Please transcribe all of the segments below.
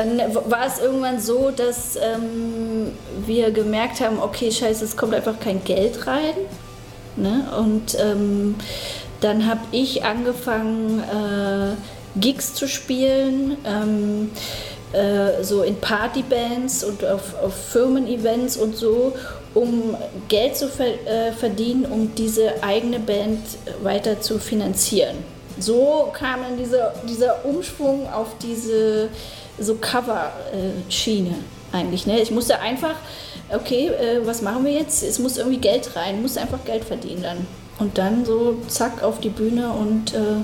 dann war es irgendwann so, dass ähm, wir gemerkt haben, okay, scheiße, es kommt einfach kein Geld rein. Ne? Und ähm, dann habe ich angefangen, äh, Gigs zu spielen, ähm, äh, so in Partybands und auf, auf Firmen-Events und so, um Geld zu ver äh, verdienen, um diese eigene Band weiter zu finanzieren. So kam dann dieser, dieser Umschwung auf diese so Cover-Schiene eigentlich. Ne? Ich musste einfach, okay, äh, was machen wir jetzt? Es muss irgendwie Geld rein, muss einfach Geld verdienen dann. Und dann so zack auf die Bühne und äh,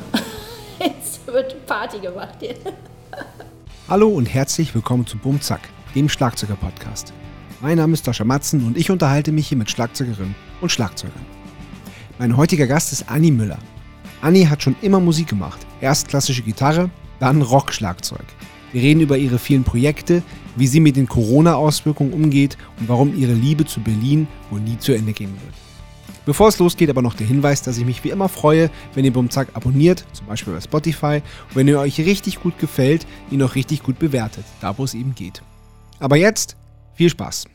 jetzt wird Party gemacht hier. Hallo und herzlich willkommen zu Bumzack, dem Schlagzeuger-Podcast. Mein Name ist Sascha Matzen und ich unterhalte mich hier mit Schlagzeugerinnen und Schlagzeugern. Mein heutiger Gast ist Anni Müller. Anni hat schon immer Musik gemacht. Erst klassische Gitarre, dann Rock-Schlagzeug. Wir reden über ihre vielen Projekte, wie sie mit den Corona-Auswirkungen umgeht und warum ihre Liebe zu Berlin wohl nie zu Ende gehen wird. Bevor es losgeht, aber noch der Hinweis, dass ich mich wie immer freue, wenn ihr Bumzack abonniert, zum Beispiel bei Spotify, und wenn ihr euch richtig gut gefällt, ihn auch richtig gut bewertet, da wo es eben geht. Aber jetzt viel Spaß!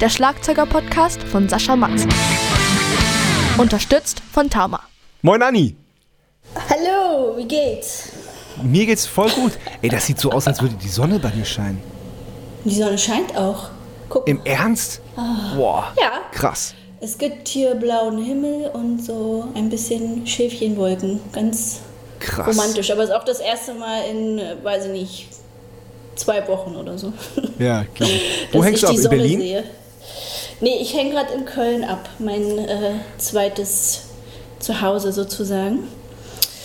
Der Schlagzeuger-Podcast von Sascha Matzen. Unterstützt von Tama. Moin Anni! Hallo, wie geht's? Mir geht's voll gut. Ey, das sieht so aus, als würde die Sonne bei dir scheinen. Die Sonne scheint auch. Guck, Im Ernst? Boah, ja, krass. es gibt hier blauen Himmel und so ein bisschen Schäfchenwolken. Ganz Krass. romantisch. Aber es ist auch das erste Mal in, weiß ich nicht, zwei Wochen oder so. Ja, glaube ich. Wo hängst ich du ab? die In Berlin? Sehe. Nee, ich hänge gerade in Köln ab. Mein äh, zweites Zuhause sozusagen.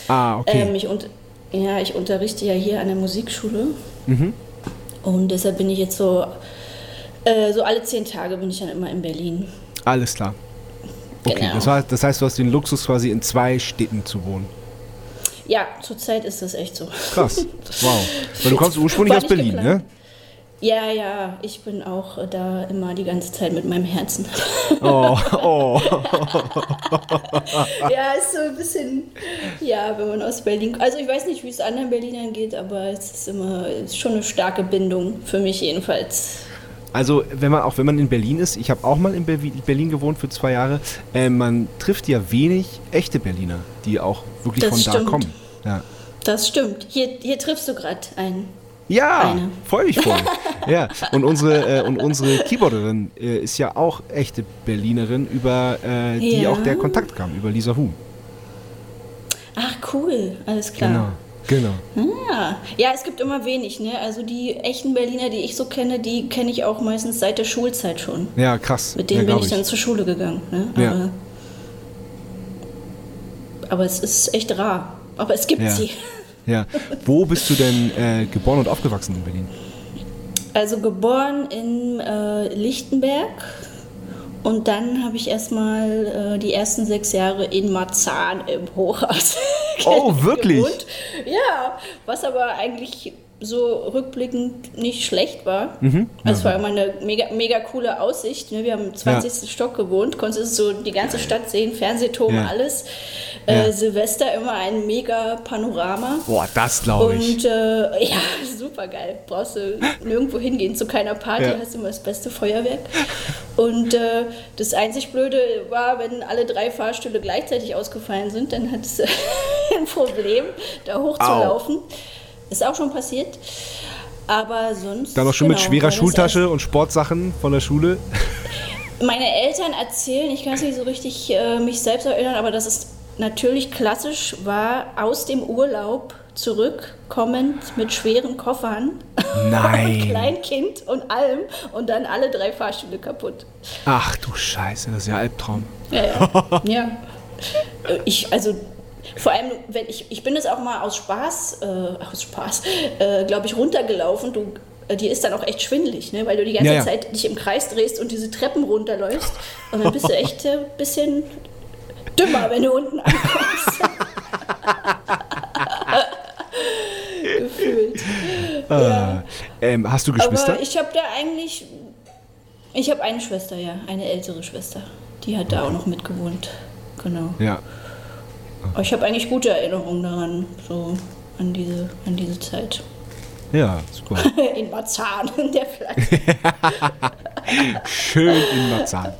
Ah, okay. Ähm, ich, und, ja, ich unterrichte ja hier an der Musikschule. Mhm. Und deshalb bin ich jetzt so, äh, so alle zehn Tage bin ich dann immer in Berlin. Alles klar. Okay, Genau. das, war, das heißt, du hast den Luxus quasi in zwei Städten zu wohnen. Ja, zurzeit ist das echt so. Krass. Wow. Weil du kommst ursprünglich aus Berlin, ne? Ja, ja, ich bin auch äh, da immer die ganze Zeit mit meinem Herzen. Oh, oh. ja, ist so ein bisschen, ja, wenn man aus Berlin, also ich weiß nicht, wie es anderen Berlinern geht, aber es ist immer ist schon eine starke Bindung, für mich jedenfalls. Also, wenn man, auch wenn man in Berlin ist, ich habe auch mal in Ber- Berlin gewohnt für zwei Jahre, äh, man trifft ja wenig echte Berliner, die auch wirklich Das von da stimmt. kommen. Ja, Das stimmt. Hier, hier triffst du gerade einen. Ja freue mich voll. ja, und unsere, äh, und unsere Keyboarderin äh, ist ja auch echte Berlinerin, über äh, die Ja. auch der Kontakt kam, über Lisa Huhn. Ach, cool, alles klar. Genau, genau. Ja. ja, es gibt immer wenig, ne? Also die echten Berliner, die ich so kenne, die kenne ich auch meistens seit der Schulzeit schon. Ja, krass. Mit denen ja, bin glaub ich dann zur Schule gegangen. Ne? Ja. Aber, aber es ist echt rar. Aber es gibt Ja. sie. Ja. Wo bist du denn äh, geboren und aufgewachsen in Berlin? Also geboren in äh, Lichtenberg und dann habe ich erstmal äh, die ersten sechs Jahre in Marzahn im Hochhaus Oh, wirklich? gewohnt. Ja, was aber eigentlich so rückblickend nicht schlecht war. Mhm. Es war immer eine mega, mega coole Aussicht. Ne? Wir haben im 20. Stock gewohnt, konntest so die ganze Stadt sehen, Fernsehturm, Ja. alles. Ja. Äh, Silvester immer ein mega Panorama. Boah, das glaube ich. Und äh, ja, super geil. Brauchst du nirgendwo hingehen zu keiner Party, Ja. hast immer das beste Feuerwerk. Und äh, das einzig Blöde war, wenn alle drei Fahrstühle gleichzeitig ausgefallen sind, dann hattest du ein Problem, da hochzulaufen. Ist auch schon passiert. Aber sonst. Dann noch schon mit genau, schwerer war das Schultasche und Sportsachen von der Schule. Meine Eltern erzählen, ich kann es nicht so richtig äh, mich selbst erinnern, aber das ist natürlich klassisch war, aus dem Urlaub zurückkommend mit schweren Koffern. Nein. und Kleinkind und allem und dann alle drei Fahrstühle kaputt. Ach du Scheiße, das ist ja Albtraum. Ja, ja. ja. Ich, also, vor allem, wenn ich, ich bin es auch mal aus Spaß, äh, aus Spaß, äh, glaube ich, runtergelaufen. Du, äh, dir ist dann auch echt schwindelig, ne? weil du die ganze Ja, ja. Zeit dich im Kreis drehst und diese Treppen runterläufst. Und dann bist du echt ein bisschen dümmer, wenn du unten ankommst. Gefühlt. Ah. Ähm, hast du Geschwister? Aber ich habe da eigentlich. Ich habe eine Schwester, ja, eine ältere Schwester. Die hat da auch noch mitgewohnt. Genau. ja. Aber ich habe eigentlich gute Erinnerungen daran, so an diese, an diese Zeit. Ja, super. In Marzahn, der Fleisch. Schön in Marzahn.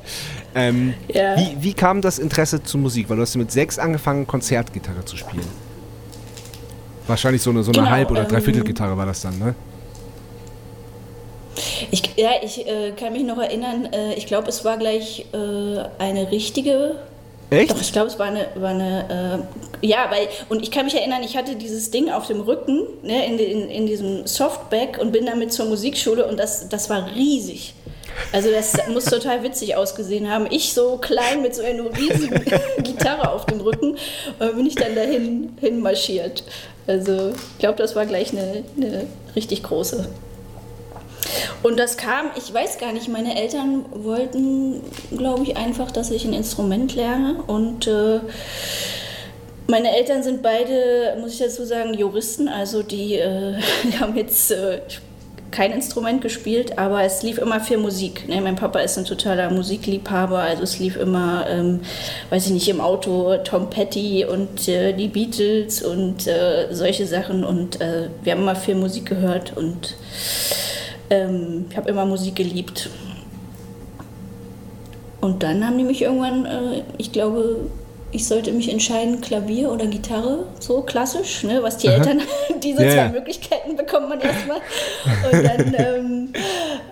Ähm, Ja. wie, wie kam das Interesse zur Musik? Weil du hast mit sechs angefangen, Konzertgitarre zu spielen. Wahrscheinlich so eine, so eine Genau, Halb- oder ähm, Dreiviertelgitarre war das dann, ne? Ich, ja, ich äh, kann mich noch erinnern, äh, ich glaube, es war gleich äh, eine richtige. Echt? Doch, ich glaube, es war eine. War eine äh, ja, weil. Und ich kann mich erinnern, ich hatte dieses Ding auf dem Rücken, ne, in, in, in diesem Softback und bin damit zur Musikschule und das, das war riesig. Also, das muss total witzig ausgesehen haben. Ich so klein mit so einer riesigen Gitarre auf dem Rücken, äh, bin ich dann dahin hin marschiert. Also, ich glaube, das war gleich eine, eine richtig große. Und das kam, ich weiß gar nicht, meine Eltern wollten, glaube ich, einfach, dass ich ein Instrument lerne. Und äh, meine Eltern sind beide, muss ich dazu sagen, Juristen. Also die, äh, haben jetzt äh, kein Instrument gespielt, aber es lief immer viel Musik. Ne? Mein Papa ist ein totaler Musikliebhaber, also es lief immer, ähm, weiß ich nicht, im Auto Tom Petty und äh, die Beatles und äh, solche Sachen. Und äh, wir haben immer viel Musik gehört und ähm, ich habe immer Musik geliebt. Und dann haben die mich irgendwann, äh, ich glaube, ich sollte mich entscheiden, Klavier oder Gitarre, so klassisch, ne? was die Eltern, diese Ja, zwei ja. Möglichkeiten bekommt man erstmal. Und dann ähm,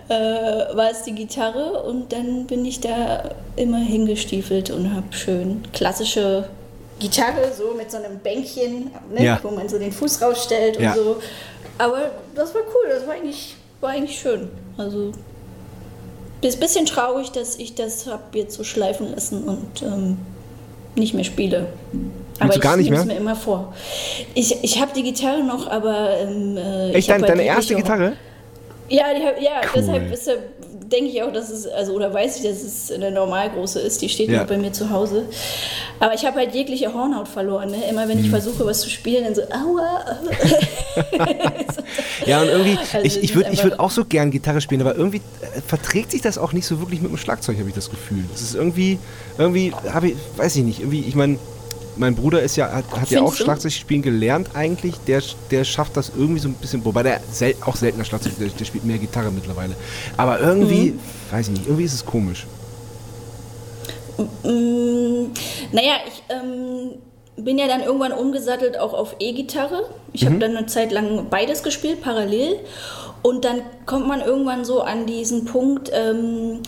äh, war es die Gitarre und dann bin ich da immer hingestiefelt und habe schön klassische Gitarre, so mit so einem Bänkchen, ne? Ja. wo man so den Fuß rausstellt Ja. und so. Aber das war cool, das war eigentlich, war eigentlich schön. Also ist ein bisschen traurig, dass ich das habe jetzt so schleifen lassen und ähm, nicht mehr spiele. Aber du gar nicht ich nehme es mehr? mir immer vor. Ich, ich habe die Gitarre noch, aber ähm, äh, Echt, ich hab deine, erste Gitarre? Ja, die, hab- ja Cool. deshalb, deshalb denke ich auch, dass es, also oder weiß ich, dass es eine Normalgroße ist. Die steht Ja. noch bei mir zu Hause. Aber ich habe halt jegliche Hornhaut verloren. Ne? Immer wenn ich versuche, was zu spielen, dann so, aua. Ja, und irgendwie, Also ich, es ich würde ich würd auch so gern Gitarre spielen, aber irgendwie äh, verträgt sich das auch nicht so wirklich mit dem Schlagzeug, habe ich das Gefühl. Das ist irgendwie, irgendwie, habe ich, weiß ich nicht, irgendwie, ich meine, mein Bruder ist ja, hat, hat ja auch? Schlagzeug spielen gelernt eigentlich. Der, der schafft das irgendwie so ein bisschen, wobei der sel auch seltener Schlagzeug, der, der spielt mehr Gitarre mittlerweile. Aber irgendwie, Mhm. weiß ich nicht, irgendwie ist es komisch. Mm, naja, ich ähm, bin ja dann irgendwann umgesattelt auch auf E-Gitarre. Ich Mhm. habe dann eine Zeit lang beides gespielt, parallel. Und dann kommt man irgendwann so an diesen Punkt, ähm,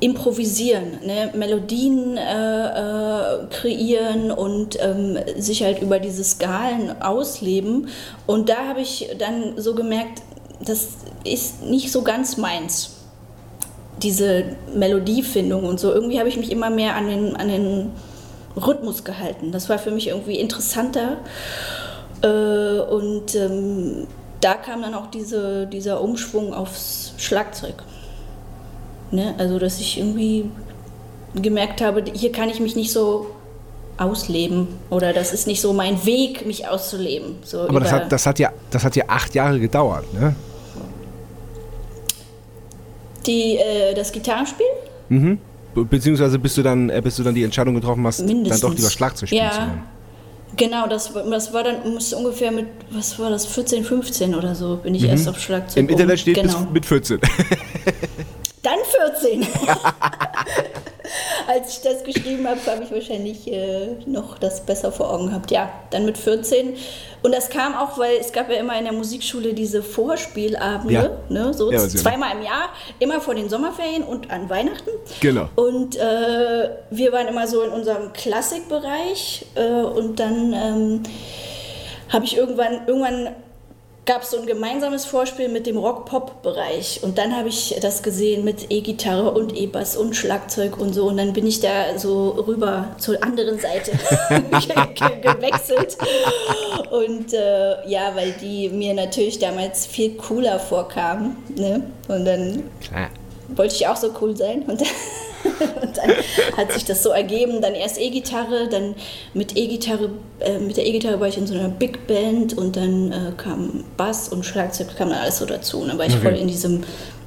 improvisieren, ne? Melodien äh, äh, kreieren und ähm, sich halt über diese Skalen ausleben. Und da habe ich dann so gemerkt, das ist nicht so ganz meins diese Melodiefindung und so. Irgendwie habe ich mich immer mehr an den, an den Rhythmus gehalten. Das war für mich irgendwie interessanter. Äh, und ähm, da kam dann auch diese, dieser Umschwung aufs Schlagzeug. Ne? Also, dass ich irgendwie gemerkt habe, hier kann ich mich nicht so ausleben oder das ist nicht so mein Weg, mich auszuleben. So Aber das hat, das, hat ja, das hat ja acht Jahre gedauert, ne? die, äh, das Gitarrenspiel? Mhm. Be- Beziehungsweise bis du dann, äh, bis du dann die Entscheidung getroffen hast, Mindestens. dann doch lieber Schlagzeug spielen ja, zu wollen. Genau, das, war- das war dann musste ungefähr mit, was war das, 14, 15 oder so, bin ich erst auf Schlagzeug. Mhm. Im Internet steht genau. bis mit 14. Dann 14. Als ich das geschrieben habe, habe ich wahrscheinlich äh, noch das besser vor Augen gehabt. Ja, dann mit 14. Und das kam auch, weil es gab ja immer in der Musikschule diese Vorspielabende, Ja. ne, so Ja, zweimal im Jahr, immer vor den Sommerferien und an Weihnachten. Genau. Und äh, wir waren immer so in unserem Klassikbereich äh, und dann ähm, habe ich irgendwann, irgendwann gab es so ein gemeinsames Vorspiel mit dem Rock-Pop-Bereich und dann habe ich das gesehen mit E-Gitarre und E-Bass und Schlagzeug und so und dann bin ich da so rüber zur anderen Seite ge ge gewechselt und äh, ja, weil die mir natürlich damals viel cooler vorkamen ne? und dann Klar. Wollte ich auch so cool sein. Und, und dann hat sich das so ergeben. Dann erst E-Gitarre, dann mit E-Gitarre, äh, mit der E-Gitarre war ich in so einer Big Band und dann äh, kam Bass und Schlagzeug, kam dann alles so dazu. Und dann war ich Okay. voll in diesem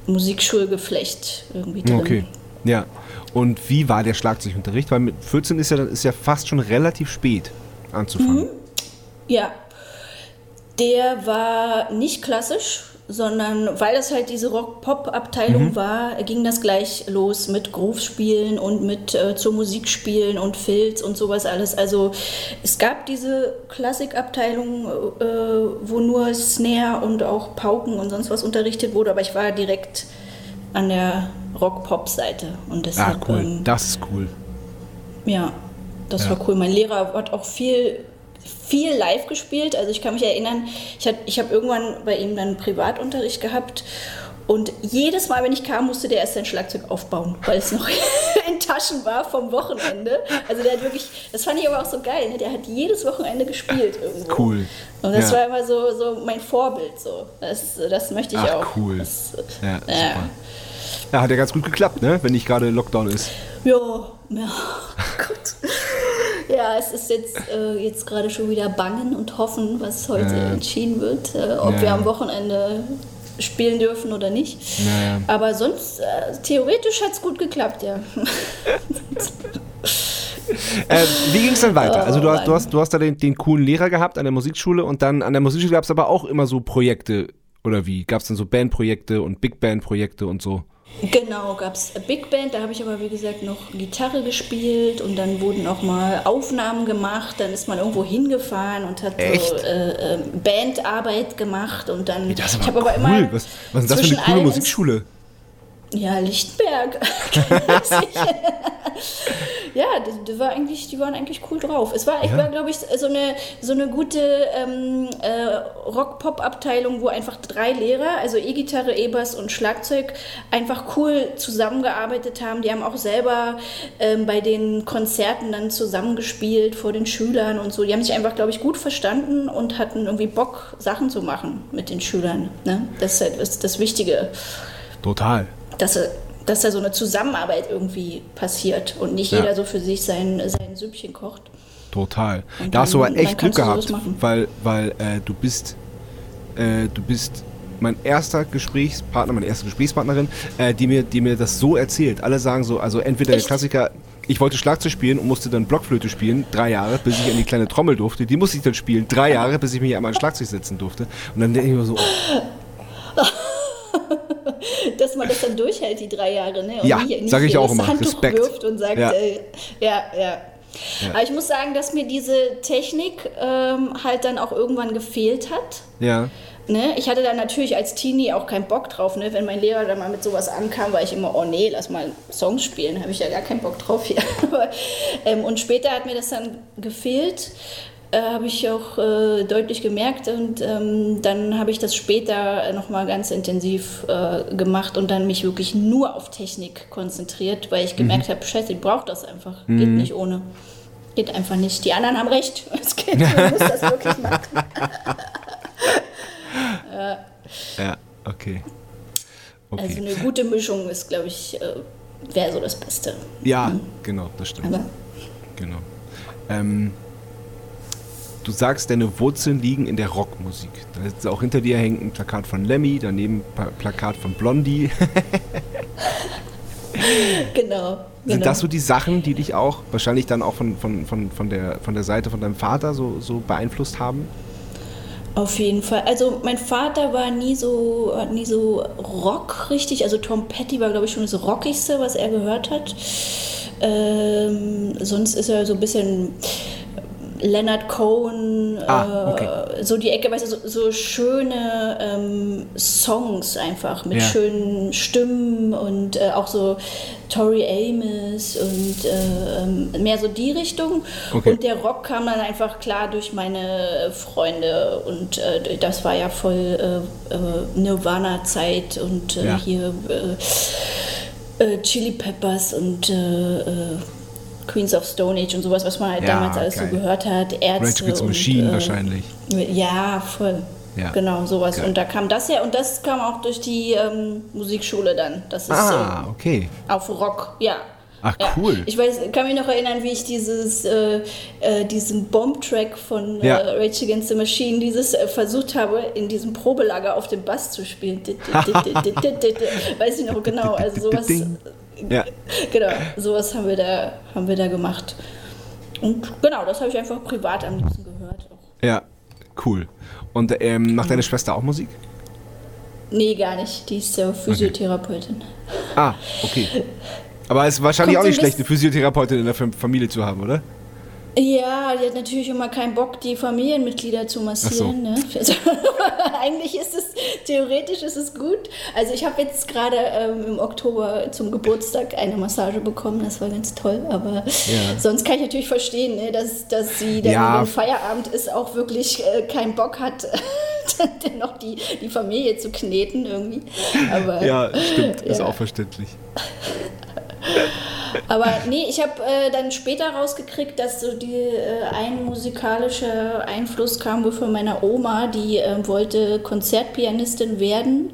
Musikschulgeflecht irgendwie drin. Okay. Ja. Und wie war der Schlagzeugunterricht? Weil mit 14 ist ja, ist ja fast schon relativ spät anzufangen. Ja, der war nicht klassisch, sondern weil das halt diese Rock-Pop-Abteilung war, ging das gleich los mit Groove-Spielen und mit äh, zur Musik spielen und Filz und sowas alles. Also es gab diese Klassikabteilung, äh, wo nur Snare und auch Pauken und sonst was unterrichtet wurde, aber ich war direkt an der Rock-Pop-Seite und Ah, deshalb cool. ähm, Das ist cool. ja, das Ja. war cool. Mein Lehrer hat auch viel, viel live gespielt. Also ich kann mich erinnern, ich, hat- ich habe irgendwann bei ihm dann Privatunterricht gehabt. Und jedes Mal, wenn ich kam, musste der erst sein Schlagzeug aufbauen, weil es noch in Taschen war vom Wochenende. Also der hat wirklich, das fand ich aber auch so geil, ne? der hat jedes Wochenende gespielt irgendwo. Cool. Und das Ja. war immer so, so mein Vorbild. So. Das, das möchte ich Ach, auch. cool. Das, Ja, ja. super. Ja, hat ja ganz gut geklappt, ne? Wenn nicht gerade Lockdown ist. Ja, ja, gut. Ja, es ist jetzt, äh, jetzt gerade schon wieder bangen und hoffen, was heute Ja. entschieden wird, äh, ob Ja. wir am Wochenende spielen dürfen oder nicht. Ja. Aber sonst, äh, theoretisch hat es gut geklappt, ja. Äh, wie ging es dann weiter? Also du hast, du hast, du hast da den, den coolen Lehrer gehabt an der Musikschule und dann an der Musikschule gab es aber auch immer so Projekte oder wie? Gab es dann so Bandprojekte und Big Band Projekte und so? Genau, gab es Big Band, da habe ich aber wie gesagt noch Gitarre gespielt und dann wurden auch mal Aufnahmen gemacht, dann ist man irgendwo hingefahren und hat Echt? so äh, äh, Bandarbeit gemacht und dann. Das ist ich aber habe cool. aber immer was, was ist das für eine coole Musikschule? Ja, Lichtenberg. ja, die, die, war eigentlich, die waren eigentlich cool drauf. Es war, ich Ja. war glaube ich, so eine, so eine gute ähm, äh, Rock-Pop-Abteilung, wo einfach drei Lehrer, also E-Gitarre, E-Bass und Schlagzeug, einfach cool zusammengearbeitet haben. Die haben auch selber ähm, bei den Konzerten dann zusammengespielt vor den Schülern und so. Die haben sich einfach, glaube ich, gut verstanden und hatten irgendwie Bock, Sachen zu machen mit den Schülern. Ne? Das ist halt das, das Wichtige Total. dass, er- dass da so eine Zusammenarbeit irgendwie passiert und nicht Ja. jeder so für sich sein, sein Süppchen kocht. Total. Und Da hast du aber echt Glück gehabt, weil, weil äh, du bist äh, du bist mein erster Gesprächspartner, meine erste Gesprächspartnerin, äh, die, mir, die mir das so erzählt. Alle sagen so, also entweder der? Klassiker, ich wollte Schlagzeug spielen und musste dann Blockflöte spielen, drei Jahre, bis ich in die kleine Trommel durfte. Die musste ich dann spielen, drei Jahre, bis ich mich einmal an Schlagzeug setzen durfte. Und dann denke ich mir so, oh, Dass man das dann durchhält, die drei Jahre, ne? Ja, nicht, nicht sag ich auch immer. Handtuch Respekt. wirft und sagt, Ja. äh, ja, ja. Aber ich muss sagen, dass mir diese Technik ähm, halt dann auch irgendwann gefehlt hat. ja, Ne? Ich hatte dann natürlich als Teenie auch keinen Bock drauf. Ne? Wenn mein Lehrer dann mal mit sowas ankam, war ich immer, oh nee, lass mal Songs spielen. habe ich ja gar keinen Bock drauf hier. Aber, ähm, und später hat mir das dann gefehlt. Äh, habe ich auch äh, deutlich gemerkt und ähm, dann habe ich das später nochmal ganz intensiv äh, gemacht und dann mich wirklich nur auf Technik konzentriert, weil ich gemerkt habe, scheiße, ich brauche das einfach. Geht nicht ohne. Geht einfach nicht. Die anderen haben recht. Es geht, man muss das wirklich machen. ja, okay. Okay. Also eine gute Mischung ist, glaube ich, äh, wäre so das Beste. ja, genau, das stimmt. Aber Genau. Ähm, du sagst, deine Wurzeln liegen in der Rockmusik. Da ist auch hinter dir hängt ein Plakat von Lemmy, daneben ein Plakat von Blondie. genau. Sind genau. das so die Sachen, die dich auch wahrscheinlich dann auch von, von, von, von, der, von der Seite von deinem Vater so, so beeinflusst haben? Auf jeden Fall. Also mein Vater war nie so, hat nie so Rock richtig. Also Tom Petty war, glaube ich, schon das Rockigste, was er gehört hat. Ähm, sonst ist er so ein bisschen Leonard Cohen, Ah, okay. äh, so die Ecke, weißt du, so, so schöne ähm, Songs einfach mit Ja. schönen Stimmen und äh, auch so Tori Amos und äh, ähm, mehr so die Richtung. Okay. Und der Rock kam dann einfach klar durch meine Freunde und äh, das war ja voll äh, äh, Nirvana-Zeit und äh, Ja. hier äh, äh, Chili Peppers und äh, äh, Queens of Stone Age und sowas, was man halt Ja, damals alles geil. so gehört hat. Ärzte Rage Against Machine äh, wahrscheinlich. Ja, voll. Ja. Genau, sowas. Geil. Und da kam das her und das kam auch durch die ähm, Musikschule dann. Das ist Ah, ähm, okay. auf Rock, ja. Ach, ja. cool. Ich weiß, kann mich noch erinnern, wie ich dieses, äh, äh, diesen Bomb-Track von Ja. äh, Rage Against the Machine, dieses äh, versucht habe, in diesem Probelager auf dem Bass zu spielen. Weiß ich noch genau. Also sowas. Ja. genau, sowas haben wir da, haben wir da gemacht. Und genau, das habe ich einfach privat am liebsten gehört. Ja, cool. Und ähm, macht deine Schwester auch Musik? Nee, gar nicht. Die ist ja Physiotherapeutin. Ah, okay. Aber es ist wahrscheinlich Kommt auch nicht schlecht, eine Physiotherapeutin in der Fam- Familie zu haben, oder? Ja, die hat natürlich immer keinen Bock, die Familienmitglieder zu massieren. Ne? Also, eigentlich ist es, theoretisch ist es gut. Also ich habe jetzt gerade ähm, im Oktober zum Geburtstag eine Massage bekommen, das war ganz toll. Aber sonst kann ich natürlich verstehen, ne, dass, dass sie dann, Ja. wenn Feierabend ist, auch wirklich äh, keinen Bock hat, dann noch die, die Familie zu kneten irgendwie. Aber, Ja, stimmt. Ist Ja. auch verständlich. Aber nee, ich habe äh, dann später rausgekriegt, dass so die äh, ein musikalischer Einfluss kam wohl von meiner Oma, die ähm, wollte Konzertpianistin werden,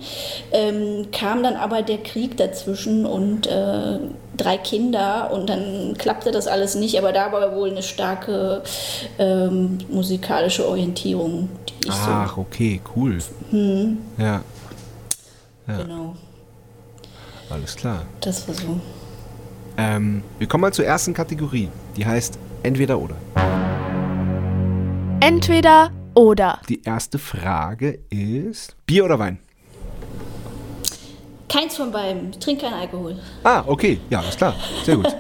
ähm, kam dann aber der Krieg dazwischen und äh, drei Kinder und dann klappte das alles nicht, aber da war wohl eine starke ähm, musikalische Orientierung, die ich Ach, okay, cool. Hm. Ja, so, genau, alles klar. das war so. Ähm, wir kommen mal zur ersten Kategorie. Die heißt Entweder oder. Entweder oder. Die erste Frage ist Bier oder Wein? Keins von beiden, ich trinke keinen Alkohol. Ah, okay. Ja, ist klar. Sehr gut.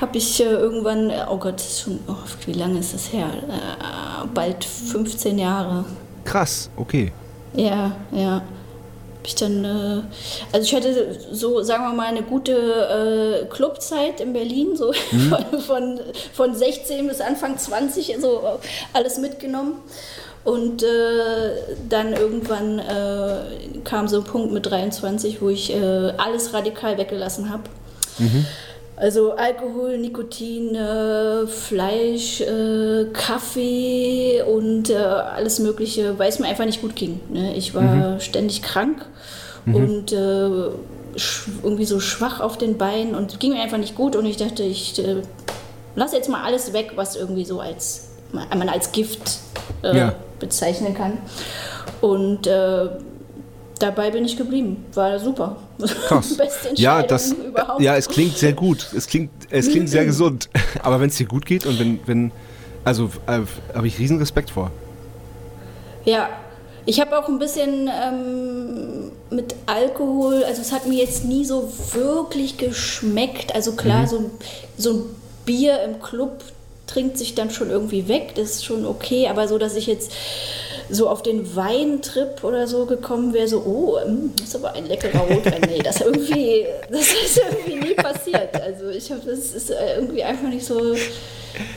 habe ich äh, irgendwann, oh Gott, schon, oh, wie lange ist das her? Äh, bald 15 Jahre. Krass, okay. Ja, ja. Ich dann, äh, also ich hatte so, sagen wir mal, eine gute äh, Clubzeit in Berlin, so von, von, von 16 bis Anfang 20, so alles mitgenommen. Und äh, dann irgendwann äh, kam so ein Punkt mit 23, wo ich äh, alles radikal weggelassen habe. Also Alkohol, Nikotin, äh, Fleisch, äh, Kaffee und äh, alles Mögliche, weil es mir einfach nicht gut ging. Ne? Ich war ständig krank und äh, sch- irgendwie so schwach auf den Beinen und ging mir einfach nicht gut und ich dachte, ich lasse jetzt mal alles weg, was irgendwie so als man als Gift Ja. bezeichnen kann. Und dabei bin ich geblieben. War super. Krass. Beste Entscheidung Ja, das, überhaupt. ja, es klingt sehr gut. Es klingt, es klingt sehr gesund. Aber wenn es dir gut geht und wenn, wenn also äh, habe ich riesen Respekt vor. Ja, ich habe auch ein bisschen ähm, mit Alkohol, also es hat mir jetzt nie so wirklich geschmeckt. Also klar, so, ein- so ein Bier im Club trinkt sich dann schon irgendwie weg, das ist schon okay, aber so, dass ich jetzt so auf den Weintrip oder so gekommen wäre, so, oh, ähm, das ist aber ein leckerer Rotwein. Nee, das irgendwie, das ist irgendwie nie passiert. Also ich habe, das ist äh, irgendwie einfach nicht so,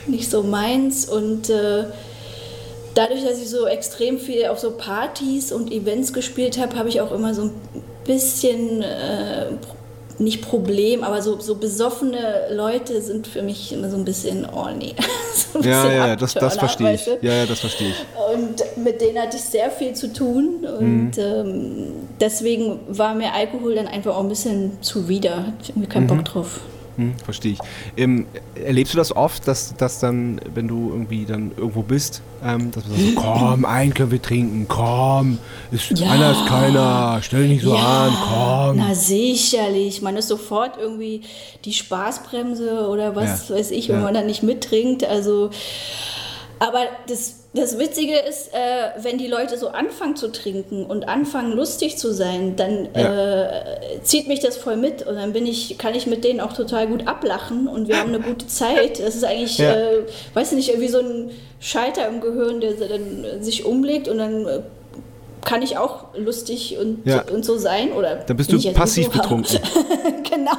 nicht so meins und äh, dadurch, dass ich so extrem viel auf so Partys und Events gespielt habe, habe ich auch immer so ein bisschen, äh, nicht Problem, aber so, so besoffene Leute sind für mich immer so ein bisschen, oh nee. so ein Ja, bisschen ja, ja, das, das verstehe ich. Ja, ja, das verstehe ich. Und mit denen hatte ich sehr viel zu tun und ähm, deswegen war mir Alkohol dann einfach auch ein bisschen zuwider. Hatte ich irgendwie keinen Bock drauf. Hm, verstehe ich. Ähm, erlebst du das oft, dass, dass dann, wenn du irgendwie dann irgendwo bist, ähm, dass man sagt, so, komm, einen können wir trinken, komm, ist, Ja. einer ist keiner, stell dich nicht so an, komm. Na sicherlich. Man ist sofort irgendwie die Spaßbremse oder was Ja. weiß ich, wenn Ja. man dann nicht mittrinkt. Also, aber das, das Witzige ist, äh, wenn die Leute so anfangen zu trinken und anfangen lustig zu sein, dann Ja. äh, zieht mich das voll mit und dann bin ich, kann ich mit denen auch total gut ablachen und wir haben eine gute Zeit. Das ist eigentlich, Ja. äh, weiß nicht, irgendwie so ein Schalter im Gehirn, der dann sich umlegt und dann äh, kann ich auch lustig und, Ja. und so sein. Oder Dann bist du passiv betrunken. genau.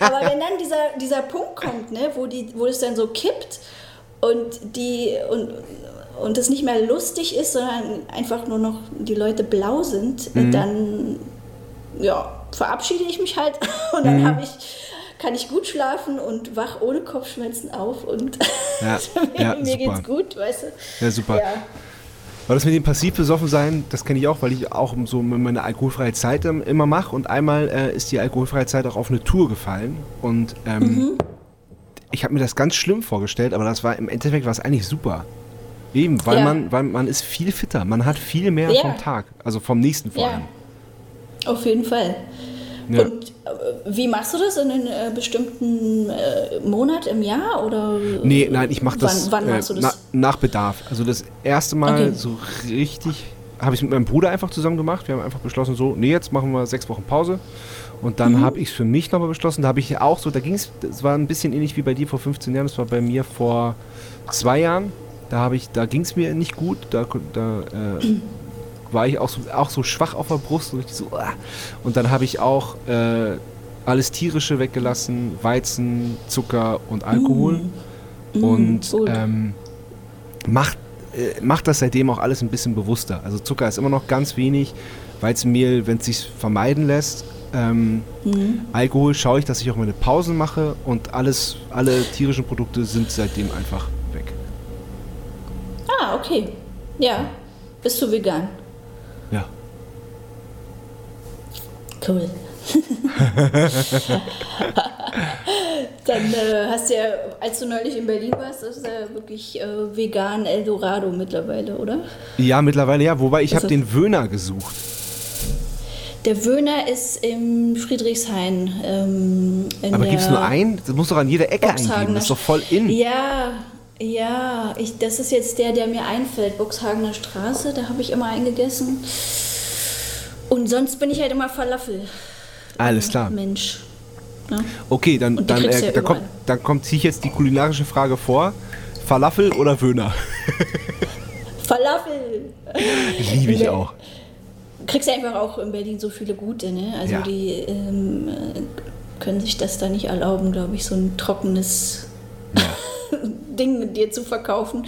Aber wenn dann dieser, dieser Punkt kommt, ne, wo, die, wo es dann so kippt und die und, und es nicht mehr lustig ist, sondern einfach nur noch die Leute blau sind, Mhm. dann ja, verabschiede ich mich halt und dann habe ich kann ich gut schlafen und wach ohne Kopfschmerzen auf und Ja, mir, ja, mir super. geht's gut, weißt du? Ja, super. Ja. Weil das mit dem passiv besoffen sein, das kenne ich auch, weil ich auch so meine alkoholfreie Zeit immer mache. Und einmal äh, ist die alkoholfreie Zeit auch auf eine Tour gefallen. Und ähm, Mhm. ich habe mir das ganz schlimm vorgestellt, aber das war im Endeffekt war es eigentlich super. Eben, weil Ja. man, weil man ist viel fitter, man hat viel mehr Ja. vom Tag, also vom nächsten vor Ja, allem. auf jeden Fall. Ja. Und äh, wie machst du das in einem äh, bestimmten äh, Monat im Jahr oder? Nee, nein, ich mache das, Wann, wann machst du das? na, nach Bedarf. Also das erste Mal Okay. so richtig habe ich mit meinem Bruder einfach zusammen gemacht. Wir haben einfach beschlossen, so, nee, jetzt machen wir sechs Wochen Pause. Und dann Mhm. habe ich es für mich nochmal beschlossen. Da habe ich auch so, da ging es, das war ein bisschen ähnlich wie bei dir vor 15 Jahren. Das war bei mir vor zwei Jahren. Da habe ich, da ging es mir nicht gut. Da, da äh, war ich auch so, auch so schwach auf der Brust. Und, so, ah. und dann habe ich auch äh, alles Tierische weggelassen, Weizen, Zucker und Alkohol. und gut. ähm, macht, äh, macht das seitdem auch alles ein bisschen bewusster. Also Zucker ist immer noch ganz wenig, Weizenmehl, wenn es sich vermeiden lässt. Ähm, Mhm. Alkohol schaue ich, dass ich auch meine Pausen mache und alles, alle tierischen Produkte sind seitdem einfach. Ah, okay. Ja. Bist du vegan? Ja. Cool. Dann äh, hast du ja, als du neulich in Berlin warst, das ist ja wirklich äh, vegan Eldorado mittlerweile, oder? Ja, mittlerweile ja, wobei ich habe das- den Wöhner gesucht. Der Wöhner ist im Friedrichshain. Ähm, in Aber gibt es nur einen? Das muss doch an jeder Ecke eingeben. Boxhagener Das ist doch voll in. Ja, ja. Ich, das ist jetzt der, der mir einfällt. Boxhagener Straße, da habe ich immer eingegessen. Und sonst bin ich halt immer Falafel. Alles klar. Mensch. Ne? Okay, dann, dann, du äh, ja dann, kommt, dann kommt sich jetzt die kulinarische Frage vor. Falafel oder Wöhner? Falafel! Liebe ich auch. Kriegst ja einfach auch in Berlin so viele gute, ne? Also Ja. die ähm, äh, können sich das da nicht erlauben, glaube ich, so ein trockenes Ding mit dir zu verkaufen.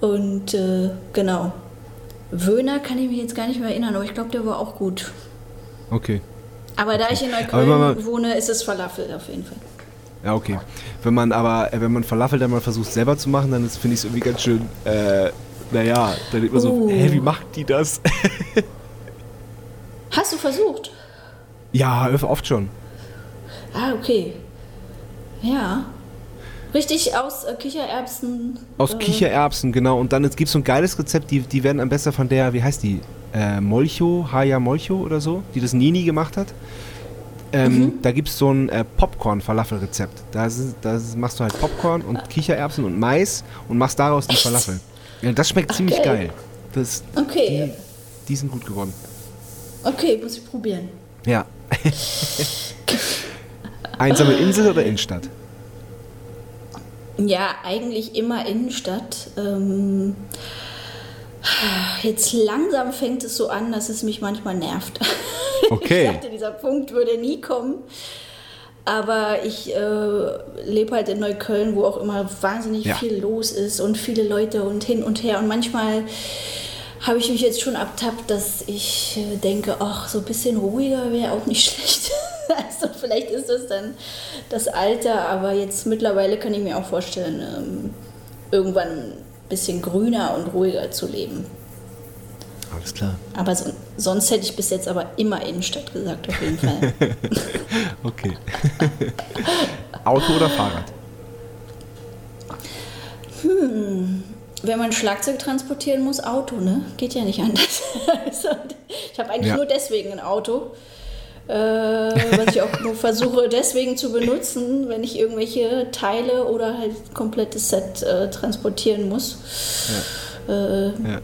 Und äh, genau. Wöhner kann ich mich jetzt gar nicht mehr erinnern, aber ich glaube, der war auch gut. Okay. Aber da ich in Neukölln wohne, ist es Falafel auf jeden Fall. Ja, okay. Wenn man aber, äh, wenn man Falafel dann mal versucht selber zu machen, dann ist- finde ich es irgendwie ganz schön, äh, naja, dann denkt man so, Uh. hä, wie macht die das? Hast du versucht? ja, oft schon. Ah, okay. Ja. Richtig aus äh, Kichererbsen. Aus äh, Kichererbsen, genau. Und dann gibt es so ein geiles Rezept, die, die werden am besten von der, wie heißt die? Äh, Molcho, Haya Molcho oder so, die das Nini gemacht hat. Ähm, Mhm. Da gibt es so ein äh, Popcorn-Falafel-Rezept. Da, machst du halt Popcorn und Kichererbsen und Mais und machst daraus die Echt? Falafel. Ja, das schmeckt ziemlich geil. geil. Das, Okay. die, die sind gut geworden. Okay, muss ich probieren. Ja. Einsame Insel oder Innenstadt? Ja, eigentlich immer Innenstadt. Ähm, jetzt langsam fängt es so an, dass es mich manchmal nervt. Okay. Ich dachte, dieser Punkt würde nie kommen. Aber ich äh, lebe halt in Neukölln, wo auch immer wahnsinnig Ja. viel los ist und viele Leute und hin und her. Und manchmal habe ich mich jetzt schon abtappt, dass ich äh, denke, ach, so ein bisschen ruhiger wäre auch nicht schlecht. also vielleicht ist das dann das Alter, aber jetzt mittlerweile kann ich mir auch vorstellen, ähm, irgendwann ein bisschen grüner und ruhiger zu leben. Alles klar. Aber so, sonst hätte ich bis jetzt aber immer Innenstadt gesagt, auf jeden Fall. Okay. Auto oder Fahrrad? Wenn man Schlagzeug transportieren muss, Auto, ne? Geht ja nicht anders. Also, ich habe eigentlich Ja. nur deswegen ein Auto. Äh, was ich auch nur versuche deswegen zu benutzen, wenn ich irgendwelche Teile oder halt komplettes Set äh, transportieren muss. Äh, Ja.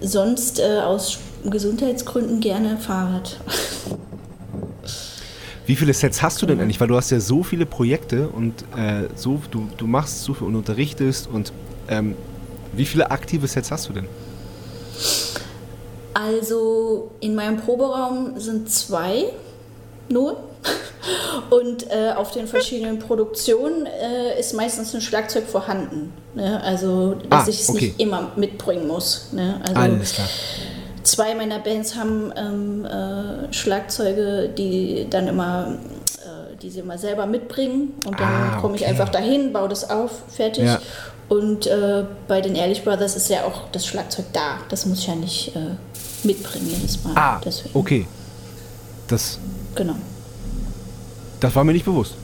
sonst äh, aus Gesundheitsgründen gerne Fahrrad. Wie viele Sets hast du denn eigentlich? Weil du hast ja so viele Projekte und äh, so, du, du machst so viel und unterrichtest und ähm, wie viele aktive Sets hast du denn? Also in meinem Proberaum sind zwei nur. Und äh, auf den verschiedenen Produktionen äh, ist meistens ein Schlagzeug vorhanden. Ne? Also, dass Ah, ich es okay. nicht immer mitbringen muss. Ne? Also, Alles klar. zwei meiner Bands haben ähm, äh, Schlagzeuge, die dann immer, äh, die sie immer selber mitbringen. Und dann Ah, komme ich okay. einfach dahin, baue das auf, fertig. Ja. Und äh, bei den Ehrlich Brothers ist ja auch das Schlagzeug da. Das muss ich ja nicht äh, mitbringen jedes Mal. Ah, Deswegen. okay. Das, Genau. das war mir nicht bewusst.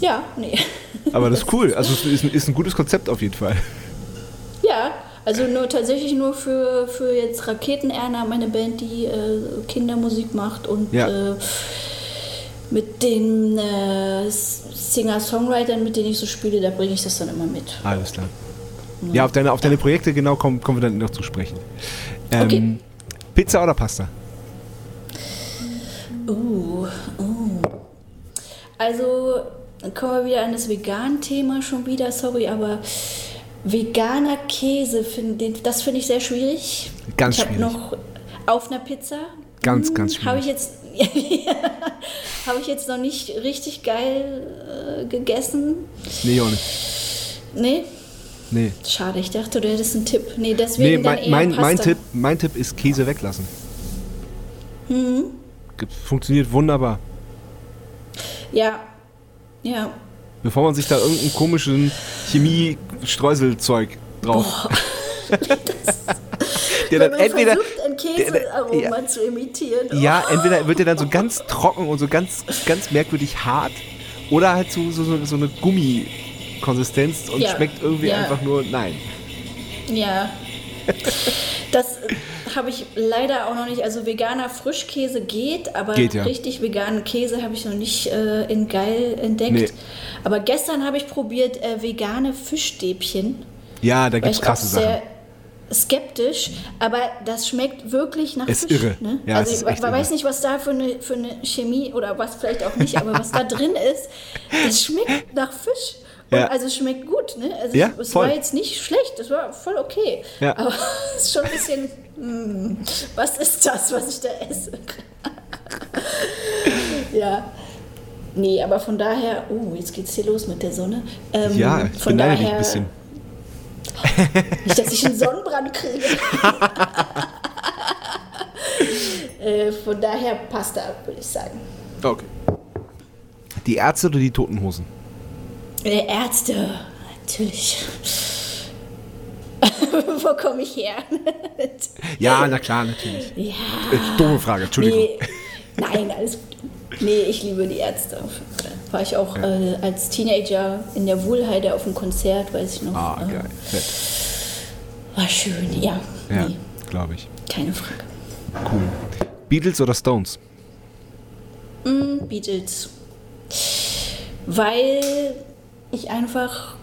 Ja, nee. Aber das ist cool. Also es ist ein, ist ein gutes Konzept auf jeden Fall. Ja, also nur tatsächlich nur für, für jetzt Raketen Erna, meine Band, die äh, Kindermusik macht und Ja. äh, mit den äh, Singer-Songwritern, mit denen ich so spiele, da bringe ich das dann immer mit. Alles klar. Ja, auf deine, auf deine Projekte genau kommen, kommen wir dann noch zu sprechen. Ähm, Okay. Pizza oder Pasta? Uh, uh. Also dann kommen wir wieder an das Vegan-Thema schon wieder, sorry, aber veganer Käse, find, den, das finde ich sehr schwierig. Ganz ich schwierig. noch auf einer Pizza. Ganz, ganz Habe ich schwierig. jetzt habe ich jetzt noch nicht richtig geil äh, gegessen. Nee, auch nicht. Nee, Nee. schade, ich dachte, du hättest einen Tipp. Nee, deswegen Nee, dann mein, eher mein, Pasta. mein, Tipp, mein Tipp ist Käse weglassen. Ge- Funktioniert wunderbar. Ja. Ja. Bevor man sich da irgendeinen komischen Chemie-Streuselzeug drauf. der dann entweder. versucht, ein Käsearoma zu imitieren. Oh. Ja, entweder wird der dann so ganz trocken und so ganz, ganz merkwürdig hart oder halt so, so, so, so eine Gummikonsistenz und Ja, schmeckt irgendwie ja. einfach nur. Nein. Ja. Das habe ich leider auch noch nicht. Also veganer Frischkäse geht, aber Geht, ja. richtig veganen Käse habe ich noch nicht äh, in geil entdeckt. Nee. Aber gestern habe ich probiert äh, vegane Fischstäbchen. Ja, da gibt's ich krasse Sachen. sehr skeptisch, aber das schmeckt wirklich nach Ist Fisch. irre. Ne? Ja, es also ist ich echt man irre. weiß nicht, was da für eine, für eine Chemie oder was vielleicht auch nicht, aber was da drin ist, das schmeckt nach Fisch. Ja. Also es schmeckt gut, ne? Also Ja, es voll. war jetzt nicht schlecht, es war voll okay. Ja. Aber es ist schon ein bisschen, hm, was ist das, was ich da esse? ja. Nee, aber von daher, oh, jetzt geht's hier los mit der Sonne. Ähm, Ja, ich von beneide dich daher, ein bisschen. nicht, dass ich einen Sonnenbrand kriege. äh, von daher Pasta, würde ich sagen. Okay. Die Ärzte oder die Totenhosen? Äh, Ärzte, natürlich. Wo komme ich her? Ja, na klar, natürlich. ja. Äh, doofe Frage, Entschuldigung. Nee, nein, alles gut. Nee, ich liebe die Ärzte. War ich auch äh, als Teenager in der Wohlheide auf einem Konzert, weiß ich noch. Ah, äh, geil. Fett. War schön, ja. Ja, Nee, glaube ich. keine Frage. Cool. Beatles oder Stones? Mm, Beatles. Weil ich einfach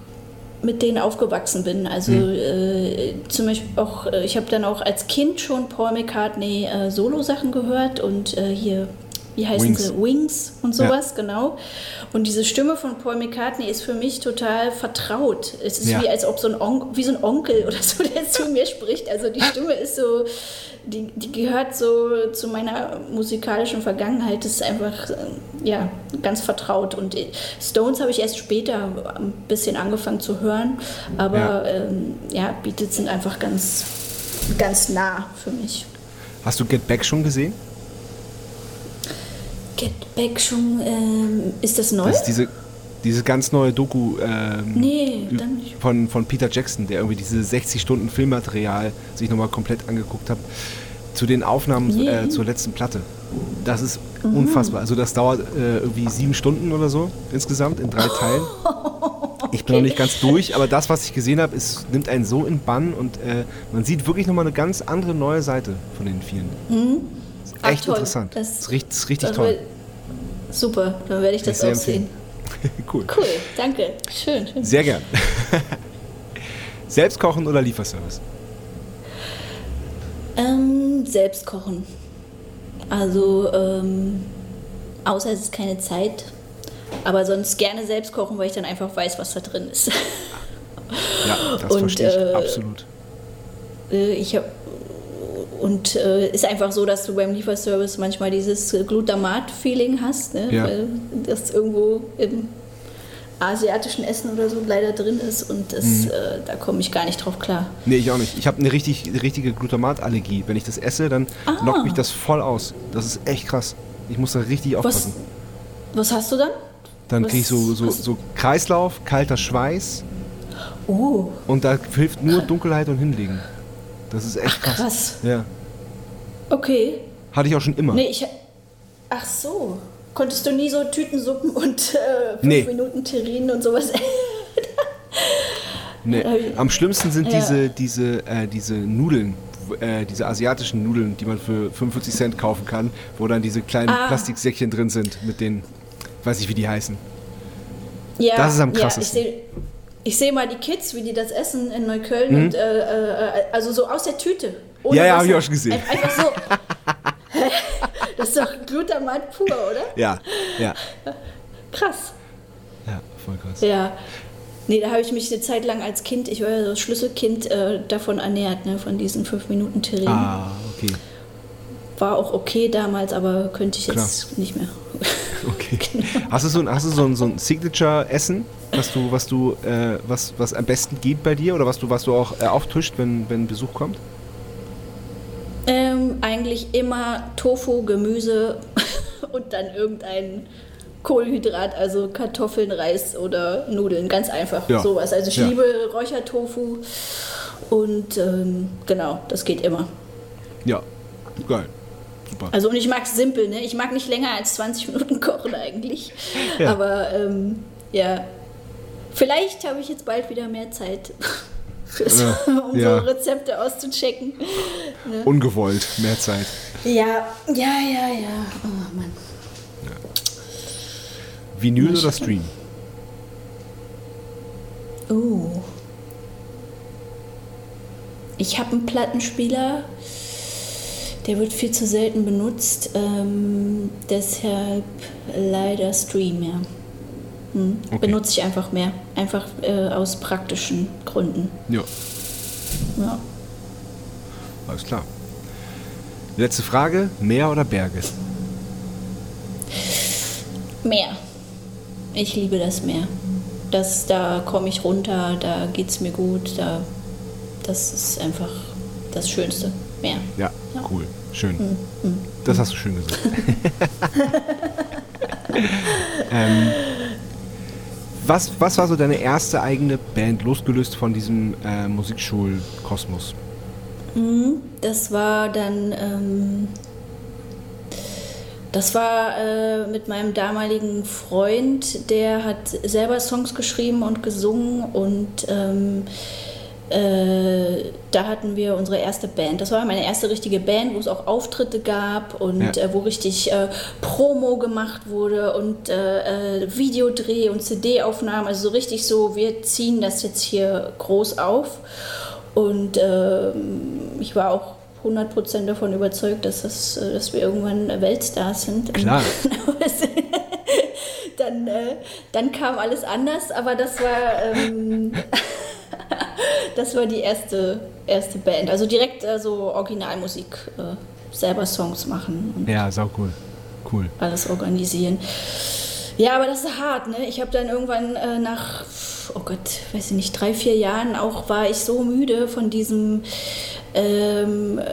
mit denen aufgewachsen bin. Also äh, zum Beispiel auch, äh, ich habe dann auch als Kind schon Paul McCartney äh, Solo-Sachen gehört und äh, hier, wie heißen Wings. sie? Wings und sowas, genau. Und diese Stimme von Paul McCartney ist für mich total vertraut. Es ist Ja. wie als ob so ein Onkel, wie so ein Onkel oder so, der zu mir spricht. Also die Stimme ist so, die, die gehört so zu meiner musikalischen Vergangenheit. Das ist einfach, äh, ja, ganz vertraut. Und äh, Stones habe ich erst später ein bisschen angefangen zu hören. Aber Ja. ja, ähm, ja Beatles sind einfach ganz, ganz nah für mich. Hast du Get Back schon gesehen? Get Back schon, ähm, ist das neu? Das ist diese, diese ganz neue Doku ähm, Nee, von, von Peter Jackson, der irgendwie diese 60 Stunden Filmmaterial sich nochmal komplett angeguckt hat zu den Aufnahmen Nee. äh, zur letzten Platte. Das ist unfassbar. Also das dauert äh, irgendwie sieben Stunden oder so insgesamt in drei Teilen. Ich bin noch nicht ganz durch, aber das, was ich gesehen habe, nimmt einen so in Bann und äh, man sieht wirklich nochmal eine ganz andere neue Seite von den vielen. Ach, echt toll. interessant. Das- ist richtig, ist richtig Das toll. Super, dann werde ich das auch sehen. cool. Cool, danke. Schön, schön. Sehr gern. Selbst kochen oder Lieferservice? Ähm, selbst kochen. Also, ähm, außer es ist keine Zeit. Aber sonst gerne selbst kochen, weil ich dann einfach weiß, was da drin ist. Ja, das Und, verstehe ich äh, absolut. Äh, ich hab, und äh, ist einfach so, dass du beim Lieferservice manchmal dieses Glutamat-Feeling hast, ne? Ja. weil das irgendwo im asiatischen Essen oder so leider drin ist und das, Mhm. äh, da komme ich gar nicht drauf klar. Nee, ich auch nicht. Ich habe eine richtig, richtige Glutamatallergie. Wenn ich das esse, dann Ah. knockt mich das voll aus. Das ist echt krass. Ich muss da richtig Was, aufpassen. was hast du dann? Dann was- kriege ich so, so, was- so Kreislauf, kalter Schweiß Oh, Und da hilft nur Dunkelheit und Hinlegen. Das ist echt krass. krass. Ja. Okay. Hatte ich auch schon immer. Nee, ich. Ach so. Konntest du nie so Tütensuppen und äh, fünf Nee. Minuten Terrinen und sowas? Nee. Am schlimmsten sind Ja. diese, diese, äh, diese Nudeln, äh, diese asiatischen Nudeln, die man für 45 Cent kaufen kann, wo dann diese kleinen Ah. Plastiksäckchen drin sind, mit den, weiß ich wie die heißen. ja, Das ist am Ja, krassesten. Ich sehe mal die Kids, wie die das essen in Neukölln. Mhm. Und, äh, äh, also so aus der Tüte. Ja, ja, hab Wasser. ich auch schon gesehen. Ein- Einfach so. das ist doch Glutamat pur, oder? Ja, ja, Krass. ja, voll krass. Ja. Nee, da habe ich mich eine Zeit lang als Kind, ich war ja so Schlüsselkind, äh, davon ernährt, ne, von diesen fünf Minuten Terrinen. Ah, okay, War auch okay damals, aber könnte ich jetzt nicht mehr. okay. Hast du so ein, hast du so ein, so ein Signature-Essen, was du, was du, äh, was, was am besten geht bei dir oder was du, was du auch äh, auftischt, wenn, wenn Besuch kommt? Ähm, eigentlich immer Tofu, Gemüse und dann irgendein Kohlenhydrat, also Kartoffeln, Reis oder Nudeln, ganz einfach Ja. sowas. Also ich Ja. liebe Räuchertofu und ähm, genau, das geht immer. Ja, geil, super. Also und ich mag es simpel, ne? Ich mag nicht länger als 20 Minuten kochen eigentlich. Ja. Aber ähm, ja, vielleicht habe ich jetzt bald wieder mehr Zeit, Ja, um ja. so Rezepte auszuchecken. Ungewollt, mehr Zeit. Ja, ja, ja, ja. Oh Mann. Vinyl Mal oder schauen. Stream? Uh. Ich habe einen Plattenspieler, der wird viel zu selten benutzt, ähm, deshalb leider Stream, ja. Hm. Okay. Benutze ich einfach mehr, einfach äh, aus praktischen Gründen. Ja, Ja. alles klar. Letzte Frage, Meer oder Berge? Meer. Ich liebe das Meer. Das, da komme ich runter, da geht es mir gut, da, das ist einfach das Schönste. Meer. Ja, Ja. Cool, schön. Das hast du schön gesagt. ähm, was, was war so deine erste eigene Band, losgelöst von diesem äh, Musikschulkosmos? Das war dann, ähm, das war äh, mit meinem damaligen Freund, der hat selber Songs geschrieben und gesungen und ähm, äh, da hatten wir unsere erste Band. Das war meine erste richtige Band, wo es auch Auftritte gab und Ja. äh, wo richtig äh, Promo gemacht wurde und äh, äh, Videodreh und CD-Aufnahmen. Also so richtig so, wir ziehen das jetzt hier groß auf. Und ähm, ich war auch 100% davon überzeugt, dass, das, dass wir irgendwann Weltstars sind. Klar. dann, dann kam alles anders, aber das war, ähm, das war die erste, erste Band. Also direkt äh, so Originalmusik, äh, selber Songs machen und Ja, sau cool. Cool. alles organisieren. Ja, aber das ist hart, ne? Ich habe dann irgendwann äh, nach, oh Gott, weiß ich nicht, drei, vier Jahren auch war ich so müde von diesem, ähm, äh,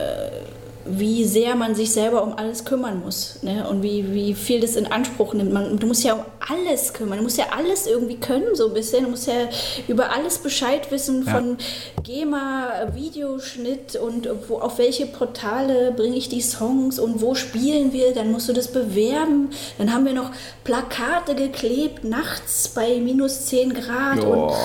wie sehr man sich selber um alles kümmern muss ne? und wie, wie viel das in Anspruch nimmt. Man, du musst ja um alles kümmern, du musst ja alles irgendwie können, so ein bisschen. Du musst ja über alles Bescheid wissen Ja. von GEMA, Videoschnitt und wo, auf welche Portale bringe ich die Songs und wo spielen wir, dann musst du das bewerben. Dann haben wir noch Plakate geklebt, nachts bei minus 10 Grad und Oh.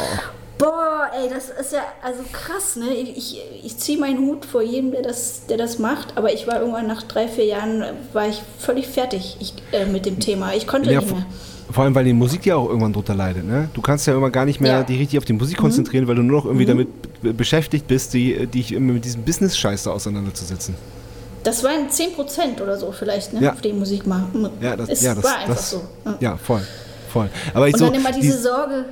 Boah, ey, das ist ja also krass, ne? Ich, ich ziehe meinen Hut vor jedem, der das, der das macht, aber ich war irgendwann nach drei, vier Jahren, war ich völlig fertig ich, äh, mit dem Thema. Ich konnte Ja, nicht mehr. vor allem, weil die Musik ja auch irgendwann drunter leidet. Ne? Du kannst ja immer gar nicht mehr Ja. Mhm. dich richtig auf die Musik konzentrieren, weil du nur noch irgendwie damit b- beschäftigt bist, die, dich immer mit diesem Business-Scheiß da auseinanderzusetzen. Das waren 10% oder so vielleicht, ne? Ja. Auf die Musik machen. Ja, das, es ja, das, war einfach das, so. Ja. Ja, voll. voll. Aber ich Und so, dann immer diese die- Sorge.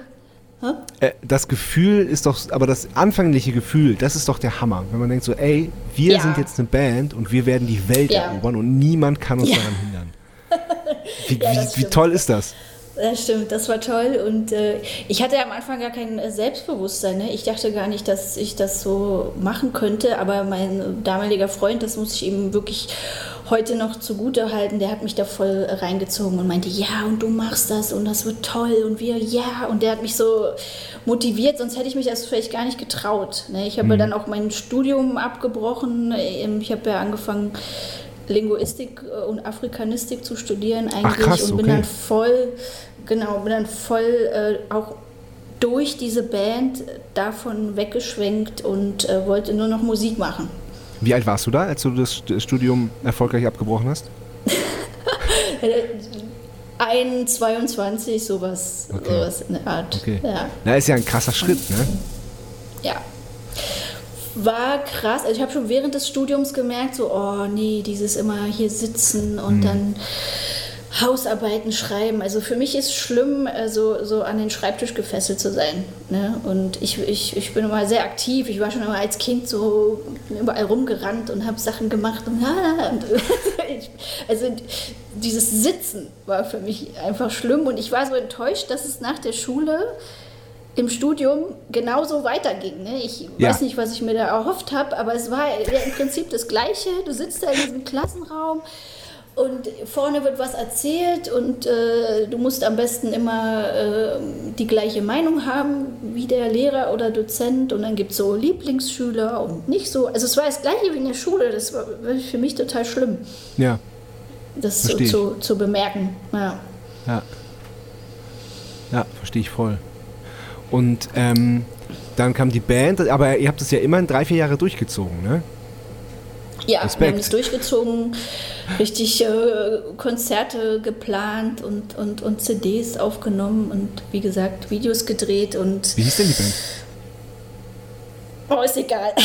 Äh, das Gefühl ist doch, aber das anfängliche Gefühl, das ist doch der Hammer. Wenn man denkt so, ey, wir Ja. sind jetzt eine Band und wir werden die Welt Ja. erobern und niemand kann uns Ja. daran hindern. Wie, das wie, wie toll ist das? Ja, stimmt, das war toll. Und äh, ich hatte am Anfang gar kein äh, Selbstbewusstsein. Ne? Ich dachte gar nicht, dass ich das so machen könnte. Aber mein damaliger Freund, das muss ich ihm wirklich heute noch zugute halten, der hat mich da voll reingezogen und meinte, ja, und du machst das und das wird toll und wir, ja, und der hat mich so motiviert, sonst hätte ich mich das vielleicht gar nicht getraut. Ne? Ich habe ja dann auch mein Studium abgebrochen, Ähm, ich habe ja angefangen, Linguistik äh, und Afrikanistik zu studieren eigentlich krass, und bin okay. dann voll, genau, bin dann voll äh, auch durch diese Band davon weggeschwenkt und äh, wollte nur noch Musik machen. Wie alt warst du da, als du das St- Studium erfolgreich abgebrochen hast? Ein, 22, sowas, Okay. sowas in der Art. Okay. Ja. Na, ist ja ein krasser Schritt, ne? ja. War krass. Also ich habe schon während des Studiums gemerkt, so, oh nee, dieses immer hier sitzen und dann Hausarbeiten schreiben. Also für mich ist schlimm, äh, so, so an den Schreibtisch gefesselt zu sein. Ne? Und ich, ich, ich bin immer sehr aktiv. Ich war schon immer als Kind so überall rumgerannt und habe Sachen gemacht. Und, und also dieses Sitzen war für mich einfach schlimm. Und ich war so enttäuscht, dass es nach der Schule im Studium genauso weiterging. Ne? Ich Ja. weiß nicht, was ich mir da erhofft habe, aber es war ja im Prinzip das Gleiche. Du sitzt da in diesem Klassenraum und vorne wird was erzählt und äh, du musst am besten immer äh, die gleiche Meinung haben wie der Lehrer oder Dozent und dann gibt es so Lieblingsschüler und nicht so. Also es war das Gleiche wie in der Schule, das war für mich total schlimm, Ja, das so zu, zu bemerken. Ja. ja. Ja, verstehe ich voll. Und ähm, dann kam die Band, aber ihr habt es ja immerhin drei, vier Jahre durchgezogen, ne? Ja, wir Respekt. haben es durchgezogen, richtig äh, Konzerte geplant und, und, und CDs aufgenommen und wie gesagt Videos gedreht und Wie hieß denn die Band? oh, ist egal.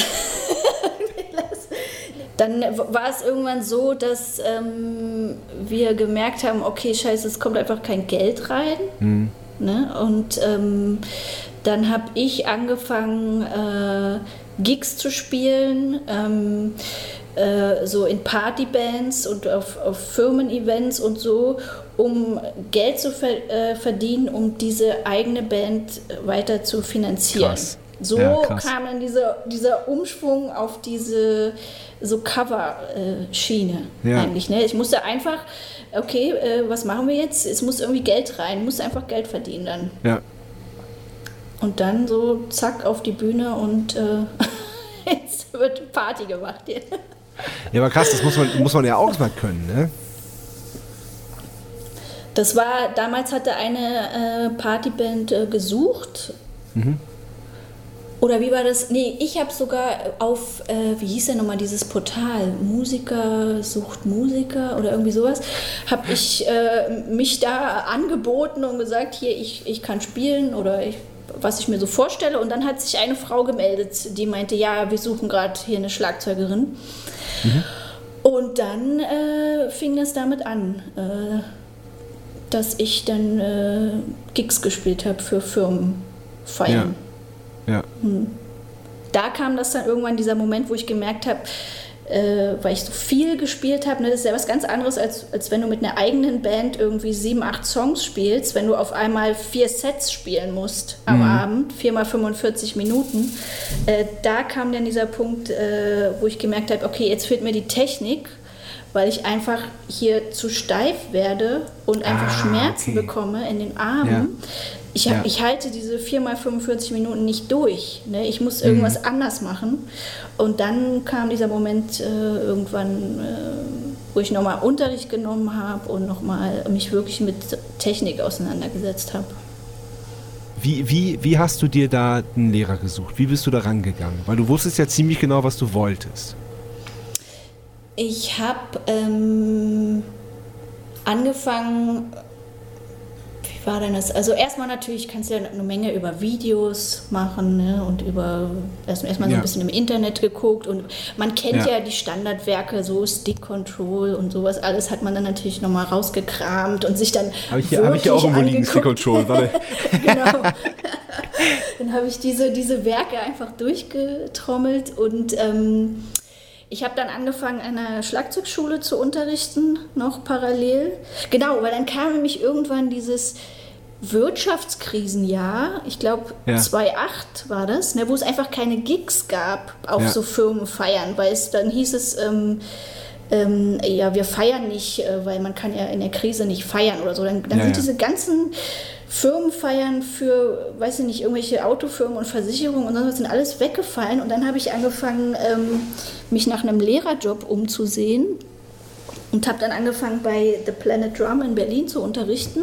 Dann war es irgendwann so, dass ähm, wir gemerkt haben, okay, scheiße, es kommt einfach kein Geld rein. Ne? Und ähm, dann habe ich angefangen, äh, Gigs zu spielen, ähm, äh, so in Partybands und auf, auf Firmen-Events und so, um Geld zu ver äh, verdienen, um diese eigene Band weiter zu finanzieren. Krass. So Ja, kam dann dieser, dieser Umschwung auf diese so Cover-Schiene Ja. eigentlich. Ne? Ich musste einfach, okay, äh, was machen wir jetzt? Es muss irgendwie Geld rein, muss einfach Geld verdienen dann. Ja. Und dann so zack auf die Bühne und äh, jetzt wird Party gemacht hier. Ja, aber krass, das muss man, muss man ja auch mal können, ne? Das war, damals hatte eine äh, Partyband äh, gesucht. Oder wie war das? Nee, ich habe sogar auf, äh, wie hieß denn nochmal dieses Portal? Musiker sucht Musiker oder irgendwie sowas. Habe ich äh, mich da angeboten und gesagt, hier, ich, ich kann spielen oder ich, was ich mir so vorstelle. Und dann hat sich eine Frau gemeldet, die meinte, ja, wir suchen gerade hier eine Schlagzeugerin. Und dann äh, fing das damit an, äh, dass ich dann äh, Gigs gespielt habe für Firmenfeiern. Ja. Da kam das dann irgendwann dieser Moment, wo ich gemerkt habe, äh, weil ich so viel gespielt habe, ne, das ist ja was ganz anderes, als, als wenn du mit einer eigenen Band irgendwie sieben, acht Songs spielst, wenn du auf einmal vier Sets spielen musst am Abend, viermal 45 Minuten. Äh, da kam dann dieser Punkt, äh, wo ich gemerkt habe, okay, jetzt fehlt mir die Technik, weil ich einfach hier zu steif werde und einfach Ah, Schmerzen okay. bekomme in den Armen. Ja. Ich, Ja. ich halte diese 4 mal 45 Minuten nicht durch. Ne? Ich muss Mhm. irgendwas anders machen. Und dann kam dieser Moment äh, irgendwann, äh, wo ich nochmal Unterricht genommen habe und nochmal mich wirklich mit Technik auseinandergesetzt habe. Wie, wie, wie hast du dir da einen Lehrer gesucht? Wie bist du da rangegangen? Weil du wusstest ja ziemlich genau, was du wolltest. Ich habe ähm, angefangen, wie war denn das? Also erstmal natürlich kannst du ja eine Menge über Videos machen ne? und über erst- erstmal so Ja. ein bisschen im Internet geguckt und man kennt Ja. ja, die Standardwerke, so Stick Control und sowas alles hat man dann natürlich nochmal rausgekramt und sich dann Habe ich, hier- hab ich hier auch irgendwo liegen, Stick. Control. Warte. genau. Dann habe ich diese, diese Werke einfach durchgetrommelt und ähm, ich habe dann angefangen, an einer Schlagzeugschule zu unterrichten, noch parallel. Genau, weil dann kam nämlich irgendwann dieses Wirtschaftskrisenjahr, ich glaube Ja. 2008 war das, ne, wo es einfach keine Gigs gab auf Ja. so Firmenfeiern, weil es dann hieß es, ähm, ähm, ja, wir feiern nicht, äh, weil man kann ja in der Krise nicht feiern oder so. Dann, dann Ja, sind diese ganzen Firmenfeiern für, weiß ich nicht, irgendwelche Autofirmen und Versicherungen und sonst was sind alles weggefallen. Und dann habe ich angefangen, ähm, mich nach einem Lehrerjob umzusehen und habe dann angefangen bei The Planet Drum in Berlin zu unterrichten.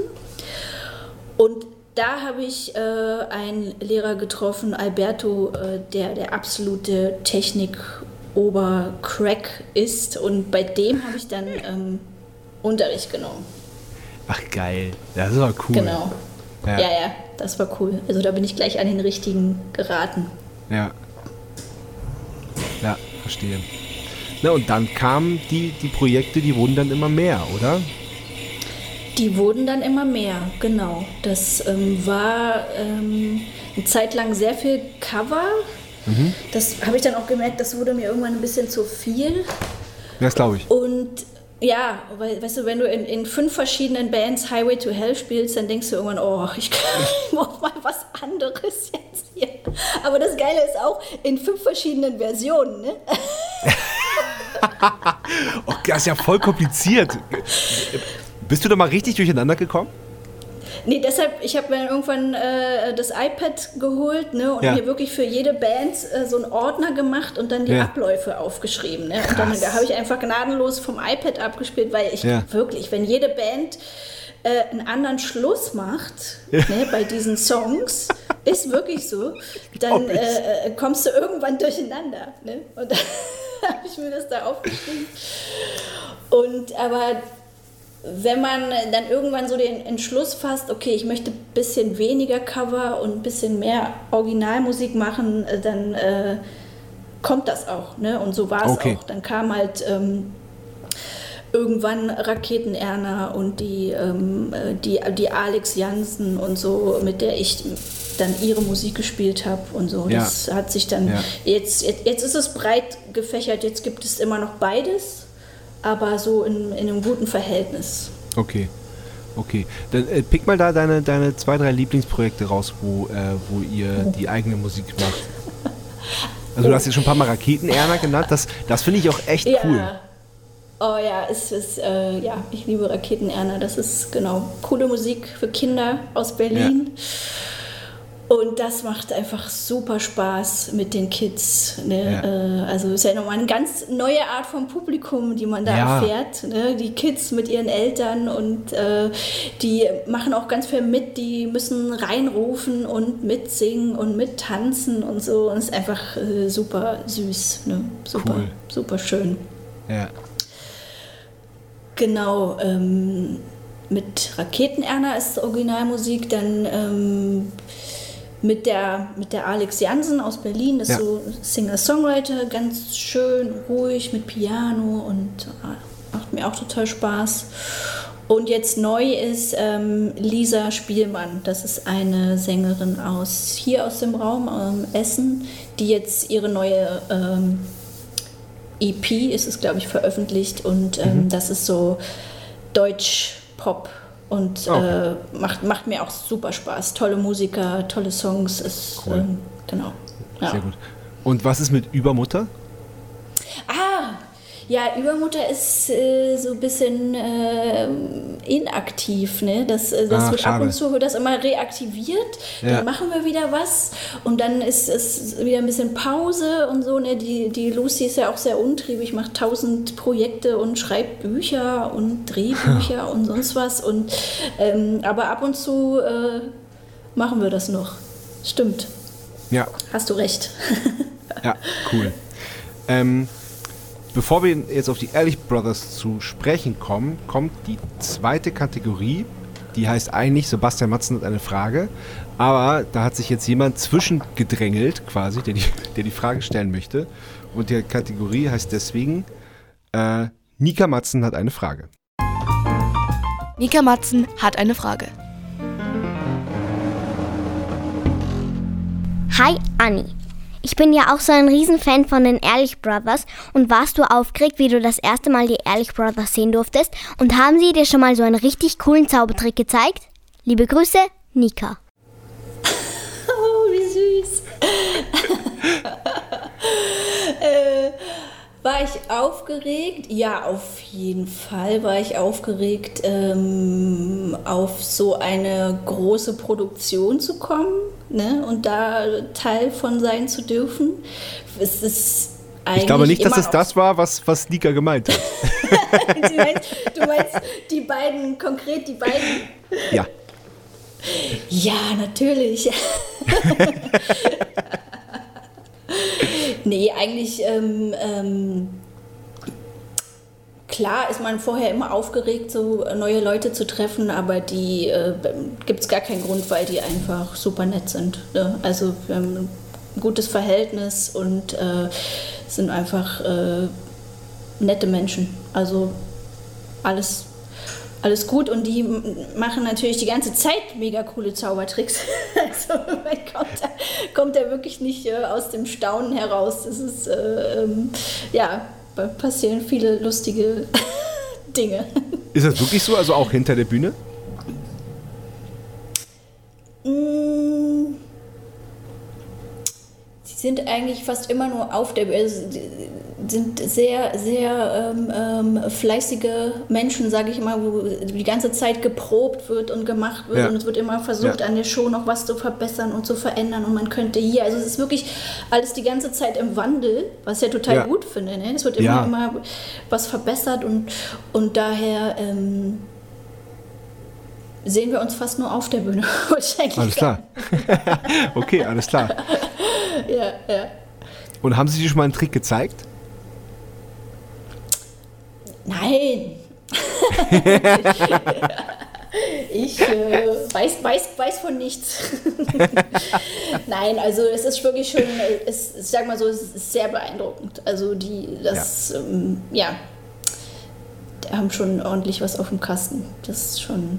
Und da habe ich äh, einen Lehrer getroffen, Alberto, äh, der der absolute Technik-Obercrack ist. Und bei dem habe ich dann ähm, Unterricht genommen. Ach geil. Das ist aber cool. Genau. Ja. Ja. ja, das war cool. Also da bin ich gleich an den richtigen geraten. Ja. Ja, verstehe. Na, und dann kamen die, die Projekte, die wurden dann immer mehr, oder? Die wurden dann immer mehr, genau. Das ähm, war ähm, eine Zeit lang sehr viel Cover. Das habe ich dann auch gemerkt, das wurde mir irgendwann ein bisschen zu viel. Das glaube ich. Und ja, weil, weißt du, wenn du in, in fünf verschiedenen Bands Highway to Hell spielst, dann denkst du irgendwann, oh, ich brauche mal was anderes jetzt hier. Aber das Geile ist auch, in fünf verschiedenen Versionen, ne? Oh, das ist ja voll kompliziert. Bist du da mal richtig durcheinander gekommen? Nee, deshalb, ich habe mir irgendwann äh, das iPad geholt ne, und Ja. mir wirklich für jede Band äh, so einen Ordner gemacht und dann die Ja. Abläufe aufgeschrieben. Ne? Und dann da habe ich einfach gnadenlos vom iPad abgespielt, weil ich Ja. wirklich, wenn jede Band äh, einen anderen Schluss macht ne, bei diesen Songs, ist wirklich so, dann äh, äh, kommst du irgendwann durcheinander. Ne? Und dann habe ich mir das da aufgeschrieben. Und aber wenn man dann irgendwann so den Entschluss fasst, okay, ich möchte ein bisschen weniger Cover und ein bisschen mehr Originalmusik machen, äh, dann äh, kommt das auch. Ne? Und so war es Okay. auch. Dann kam halt ähm, irgendwann Raketenerna und die, ähm, äh, die, die Alex Jansen und so, mit der ich dann ihre Musik gespielt habe und so. Ja. Das hat sich dann, Ja. jetzt, jetzt, jetzt ist es breit gefächert, jetzt gibt es immer noch beides, aber so in, in einem guten Verhältnis. Okay. Okay. Dann äh, pick mal da deine, deine zwei, drei Lieblingsprojekte raus, wo, äh, wo ihr die eigene Musik macht. Also du hast jetzt schon ein paar Mal Raketenerner genannt. Das, das finde ich auch echt Ja. cool. Oh ja, es ist, äh, ja, ich liebe Raketenerner. Das ist genau coole Musik für Kinder aus Berlin. Und das macht einfach super Spaß mit den Kids. Ne? Ja. Äh, also ist ja nochmal eine ganz neue Art von Publikum, die man da Ja. erfährt. Ne? Die Kids mit ihren Eltern und äh, die machen auch ganz viel mit. Die müssen reinrufen und mitsingen und mittanzen und so. Und es ist einfach äh, super süß. Ne? Super, Cool. super schön. Ja. Genau, ähm, mit Raketenerner ist Originalmusik, dann ähm, mit, der, mit der Alex Jansen aus Berlin, das Ja. ist so Singer-Songwriter, ganz schön ruhig mit Piano und äh, macht mir auch total Spaß. Und jetzt neu ist ähm, Lisa Spielmann, das ist eine Sängerin aus hier aus dem Raum, ähm, Essen, die jetzt ihre neue ähm, EP ist es, glaube ich, veröffentlicht und ähm, das ist so Deutsch-Pop und Okay. äh, macht, macht mir auch super Spaß. Tolle Musiker, tolle Songs, ist Cool. ähm, genau. Ja. Sehr gut. Und was ist mit Übermutter? Ah, ja, Übermutter ist äh, so ein bisschen äh, inaktiv, ne? Das, äh, das Ach, wird ab schade. und zu wird das immer reaktiviert. Ja. Dann machen wir wieder was und dann ist es wieder ein bisschen Pause und so. Ne? Die, die Lucy ist ja auch sehr untriebig, macht tausend Projekte und schreibt Bücher und Drehbücher und sonst was. Und ähm, aber ab und zu äh, machen wir das noch. Stimmt, Ja, hast du recht. ja, cool. Ähm, bevor wir jetzt auf die Ehrlich Brothers zu sprechen kommen, kommt die zweite Kategorie. Die heißt eigentlich, Sebastian Matzen hat eine Frage. Aber da hat sich jetzt jemand zwischengedrängelt, quasi, der die, der die Frage stellen möchte. Und die Kategorie heißt deswegen, äh, Nika Matzen hat eine Frage. Nika Matzen hat eine Frage. Hi Anni. Ich bin ja auch so ein Riesenfan von den Ehrlich Brothers und warst du aufgeregt, wie du das erste Mal die Ehrlich Brothers sehen durftest? Und haben sie dir schon mal so einen richtig coolen Zaubertrick gezeigt? Liebe Grüße, Nika. Oh, wie süß. äh, War ich aufgeregt? Ja, auf jeden Fall war ich aufgeregt, ähm, auf so eine große Produktion zu kommen ne? und da Teil von sein zu dürfen. Es ist eigentlich Ich glaube nicht, dass es das war, was, was Nika gemeint hat. du, meinst, du meinst die beiden, konkret die beiden? Ja. Ja, natürlich. nee, eigentlich, ähm, ähm, klar ist man vorher immer aufgeregt, so neue Leute zu treffen, aber die äh, gibt es gar keinen Grund, weil die einfach super nett sind. Ne? Also wir haben ein gutes Verhältnis und äh, sind einfach äh, nette Menschen. Also alles, alles gut und die machen natürlich die ganze Zeit mega coole Zaubertricks. also man kommt da, kommt da wirklich nicht äh, aus dem Staunen heraus. Es ist, äh, ähm, ja, passieren viele lustige Dinge. Ist das wirklich so? Also auch hinter der Bühne? Mm. Sie sind eigentlich fast immer nur auf der Bühne. Also, sind sehr, sehr ähm, ähm, fleißige Menschen, sage ich mal, wo die ganze Zeit geprobt wird und gemacht wird Ja. und es wird immer versucht, Ja. an der Show noch was zu verbessern und zu verändern und man könnte hier, also es ist wirklich alles die ganze Zeit im Wandel, was ich ja total Ja. gut finde. Ne? Es wird immer, immer was verbessert und, und daher ähm, sehen wir uns fast nur auf der Bühne. Alles klar. okay, alles klar. Ja, ja. Und haben Sie dir schon mal einen Trick gezeigt? Nein. ich äh, weiß, weiß, weiß von nichts. Nein, also es ist wirklich schon, es, ich sag mal so, es ist sehr beeindruckend. Also die, das, ja, ähm, ja haben schon ordentlich was auf dem Kasten. Das ist schon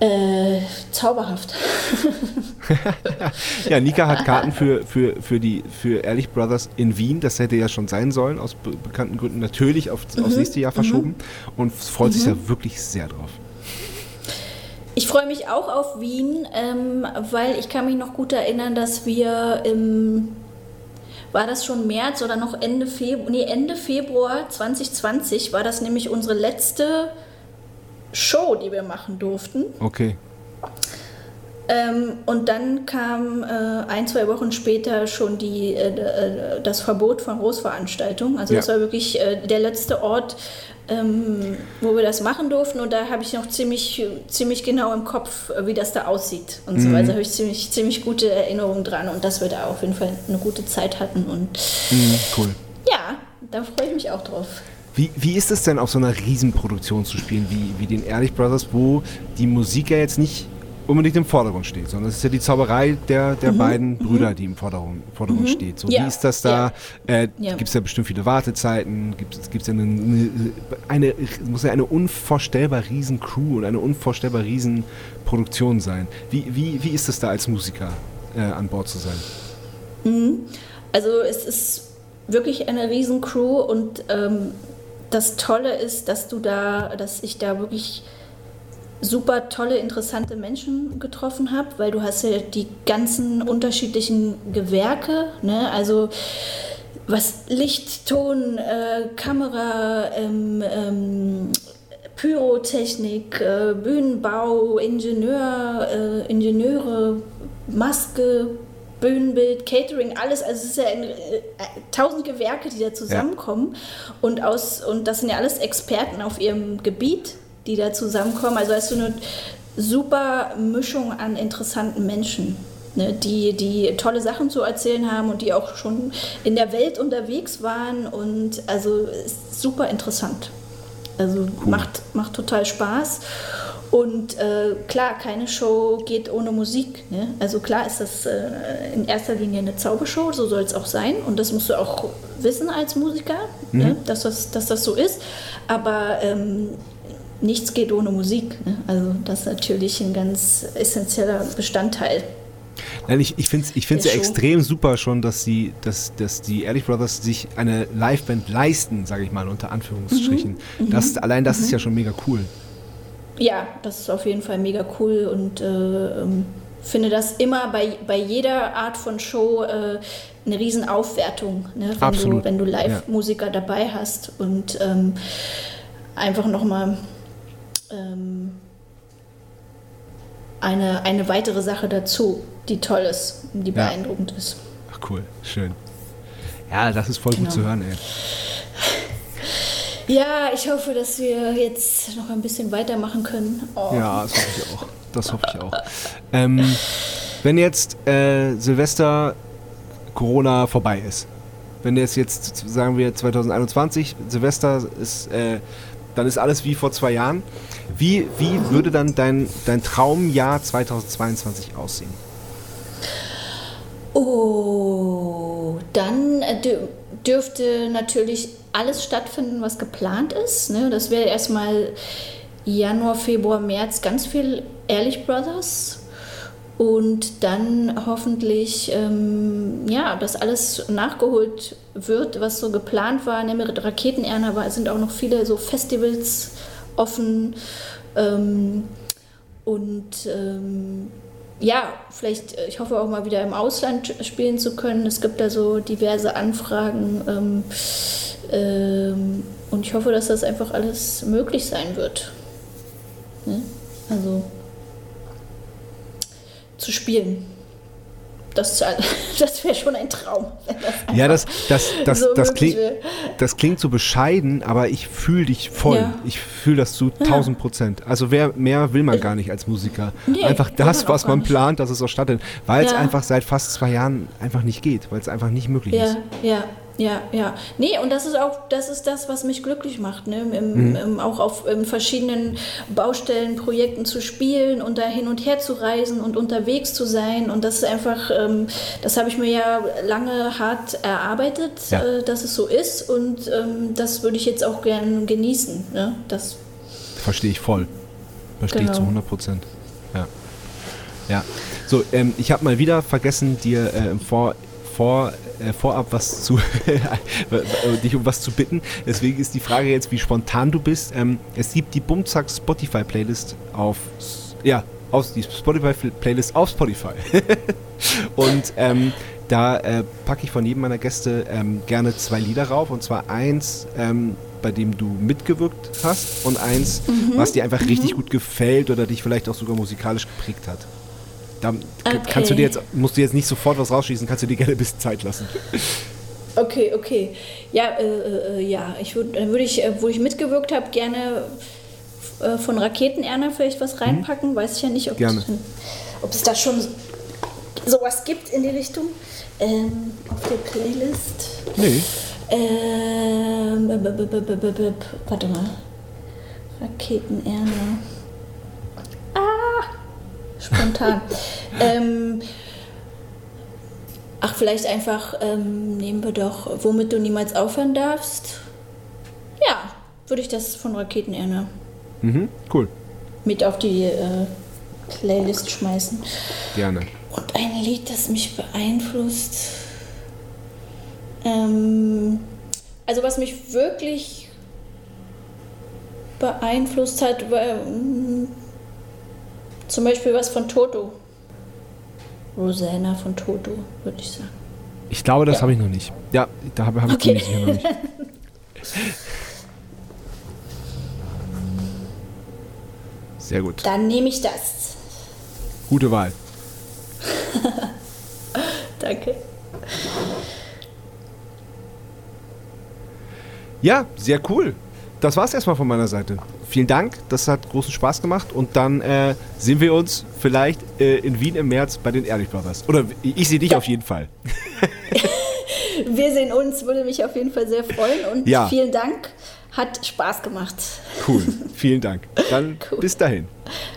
äh, zauberhaft. Ja, Nika hat Karten für, für, für die für Ehrlich Brothers in Wien. Das hätte ja schon sein sollen, aus be bekannten Gründen natürlich auf, aufs nächste Jahr verschoben. Und freut sich ja wirklich sehr drauf. Ich freue mich auch auf Wien, ähm, weil ich kann mich noch gut erinnern, dass wir im war das schon März oder noch Ende Februar, nee, Ende Februar 2020 war das nämlich unsere letzte Show, die wir machen durften. Okay. Ähm, und dann kam äh, ein, zwei Wochen später schon die, äh, äh, das Verbot von Großveranstaltungen. Also Ja. das war wirklich äh, der letzte Ort, ähm, wo wir das machen durften. Und da habe ich noch ziemlich, ziemlich genau im Kopf, äh, wie das da aussieht. Und so Mhm. weiter Da habe ich ziemlich, ziemlich gute Erinnerungen dran und dass wir da auf jeden Fall eine gute Zeit hatten. Und Mhm, cool. ja, da freue ich mich auch drauf. Wie, wie ist es denn, auf so einer Riesenproduktion zu spielen, wie, wie den Ehrlich Brothers, wo die Musik ja jetzt nicht unbedingt im Vordergrund steht, sondern es ist ja die Zauberei der, der beiden Brüder, die im Vordergrund, Vordergrund steht. So, Ja, Wie ist das da? Äh, Ja. Gibt es ja bestimmt viele Wartezeiten? Gibt es ja eine, eine, muss ja eine unvorstellbar riesen Crew und eine unvorstellbar riesen Produktion sein. Wie, wie, wie ist es da als Musiker äh, an Bord zu sein? Also es ist wirklich eine riesen Crew und ähm, das Tolle ist, dass du da, dass ich da wirklich super tolle, interessante Menschen getroffen habe, weil du hast ja die ganzen unterschiedlichen Gewerke, ne? also was Licht, Ton, äh, Kamera, ähm, ähm, Pyrotechnik, äh, Bühnenbau, Ingenieur, äh, Ingenieure, Maske, Bühnenbild, Catering, alles. Also es ist ja ein, äh, tausend Gewerke, die da zusammenkommen. Und, aus, und das sind ja alles Experten auf ihrem Gebiet, die da zusammenkommen. Also hast du eine super Mischung an interessanten Menschen. Ne, die, die tolle Sachen zu erzählen haben und die auch schon in der Welt unterwegs waren und also ist super interessant. Also macht, macht total Spaß. Und äh, klar, keine Show geht ohne Musik. Ne? Also klar ist das äh, in erster Linie eine Zaubershow, so soll es auch sein. Und das musst du auch wissen als Musiker, ne? dass, das, dass das so ist. Aber ähm, nichts geht ohne Musik. Ne? Also das ist natürlich ein ganz essentieller Bestandteil. Nein, ich, ich finde es ich find's ja Show. extrem super schon, dass, sie, dass, dass die Ehrlich Brothers sich eine Liveband leisten, sage ich mal, unter Anführungsstrichen. Mhm. Das, allein das ist ja schon mega cool. Ja, das ist auf jeden Fall mega cool und äh, ähm, finde das immer bei, bei jeder Art von Show äh, eine Riesenaufwertung, ne? wenn, Absolut, du, wenn du ja. Live-Musiker dabei hast und ähm, einfach nochmal ähm, eine, eine weitere Sache dazu, die toll ist, die Ja. beeindruckend ist. Ach cool, schön. Ja, das ist voll Genau. gut zu hören, ey. Ja, ich hoffe, dass wir jetzt noch ein bisschen weitermachen können. Oh. Ja, das hoffe ich auch. Das hoffe ich auch. Ähm, wenn jetzt äh, Silvester Corona vorbei ist, wenn jetzt jetzt, sagen wir 2021, Silvester ist, äh, dann ist alles wie vor zwei Jahren. Wie, wie würde dann dein, dein Traumjahr 2022 aussehen? Oh, dann äh, dürfte natürlich alles stattfinden, was geplant ist. Ne? Das wäre erstmal Januar, Februar, März ganz viel Ehrlich Brothers. Und dann hoffentlich, ähm, ja, dass alles nachgeholt wird, was so geplant war. Ne? Mit Raketenerner war, sind auch noch viele so Festivals offen. Ähm, und ähm, ja, vielleicht, äh, ich hoffe auch mal wieder im Ausland spielen zu können. Es gibt da so diverse Anfragen. Ähm, ähm, und ich hoffe, dass das einfach alles möglich sein wird. Ne? Also zu spielen. Das, das wäre schon ein Traum. Das Ja, das, das, das, so das, klingt, das klingt so bescheiden, aber ich fühle dich voll. Ja. Ich fühle das zu 1000 Prozent. Also wer, mehr will man gar nicht als Musiker. Nee, einfach das, man was man nicht. plant, dass es auch stattfindet. Weil es Ja. einfach seit fast zwei Jahren einfach nicht geht, weil es einfach nicht möglich ist. Ja, ja, ja, ja. Nee, und das ist auch, das ist das, was mich glücklich macht, ne? Im, Mhm. im, auch auf verschiedenen Baustellen, Projekten zu spielen und da hin und her zu reisen und unterwegs zu sein. Und das ist einfach, ähm, das habe ich mir ja lange hart erarbeitet, Ja. äh, dass es so ist. Und ähm, das würde ich jetzt auch gern genießen. Ne? Das, Verstehe ich voll. Verstehe ich Genau. zu 100 Prozent. Ja. Ja. So, ähm, ich habe mal wieder vergessen, dir äh, im Vor, vor, äh, vorab was zu, äh, dich um was zu bitten. Deswegen ist die Frage jetzt, wie spontan du bist. Ähm, es gibt die Bumzack Spotify Playlist auf, ja, aus die Spotify Playlist auf Spotify. Und ähm, da äh, packe ich von jedem meiner Gäste ähm, gerne zwei Lieder rauf. Und zwar eins, ähm, bei dem du mitgewirkt hast und eins, was dir einfach richtig gut gefällt oder dich vielleicht auch sogar musikalisch geprägt hat. Da k- kannst du dir Okay. jetzt, musst du jetzt nicht sofort was rausschießen, kannst du dir gerne ein bisschen Zeit lassen. okay, okay. Ja, äh, äh, ja. Ich würde, dann würde ich, äh, wo ich mitgewirkt habe, gerne äh, von Raketenerner vielleicht was reinpacken. Weiß ich ja nicht, ob, Mhm. Gerne. ob es da schon sowas gibt in die Richtung. Ähm, auf der Playlist. Nee. Ähm, warte mal. Raketenerner. Spontan. ähm, ach, vielleicht einfach ähm, nehmen wir doch, womit du niemals aufhören darfst. Ja, würde ich das von Raketenerner Mhm, cool. mit auf die äh, Playlist schmeißen. Gerne. Und ein Lied, das mich beeinflusst. Ähm, also was mich wirklich beeinflusst hat, mm, zum Beispiel was von Toto. Rosanna von Toto, würde ich sagen. Ich glaube, das Ja. habe ich noch nicht. Ja, da habe hab ich Okay. die sicher noch nicht. Sehr gut. Dann nehme ich das. Gute Wahl. Danke. Ja, sehr cool. Das war's erstmal von meiner Seite. Vielen Dank, das hat großen Spaß gemacht und dann äh, sehen wir uns vielleicht äh, in Wien im März bei den Ehrlich Brothers. Oder ich sehe dich Ja. auf jeden Fall. Wir sehen uns, würde mich auf jeden Fall sehr freuen und Ja. vielen Dank. Hat Spaß gemacht. Cool. Vielen Dank. Dann Cool. bis dahin.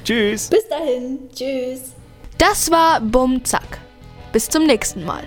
Tschüss. Bis dahin. Tschüss. Das war Bum Zack. Bis zum nächsten Mal.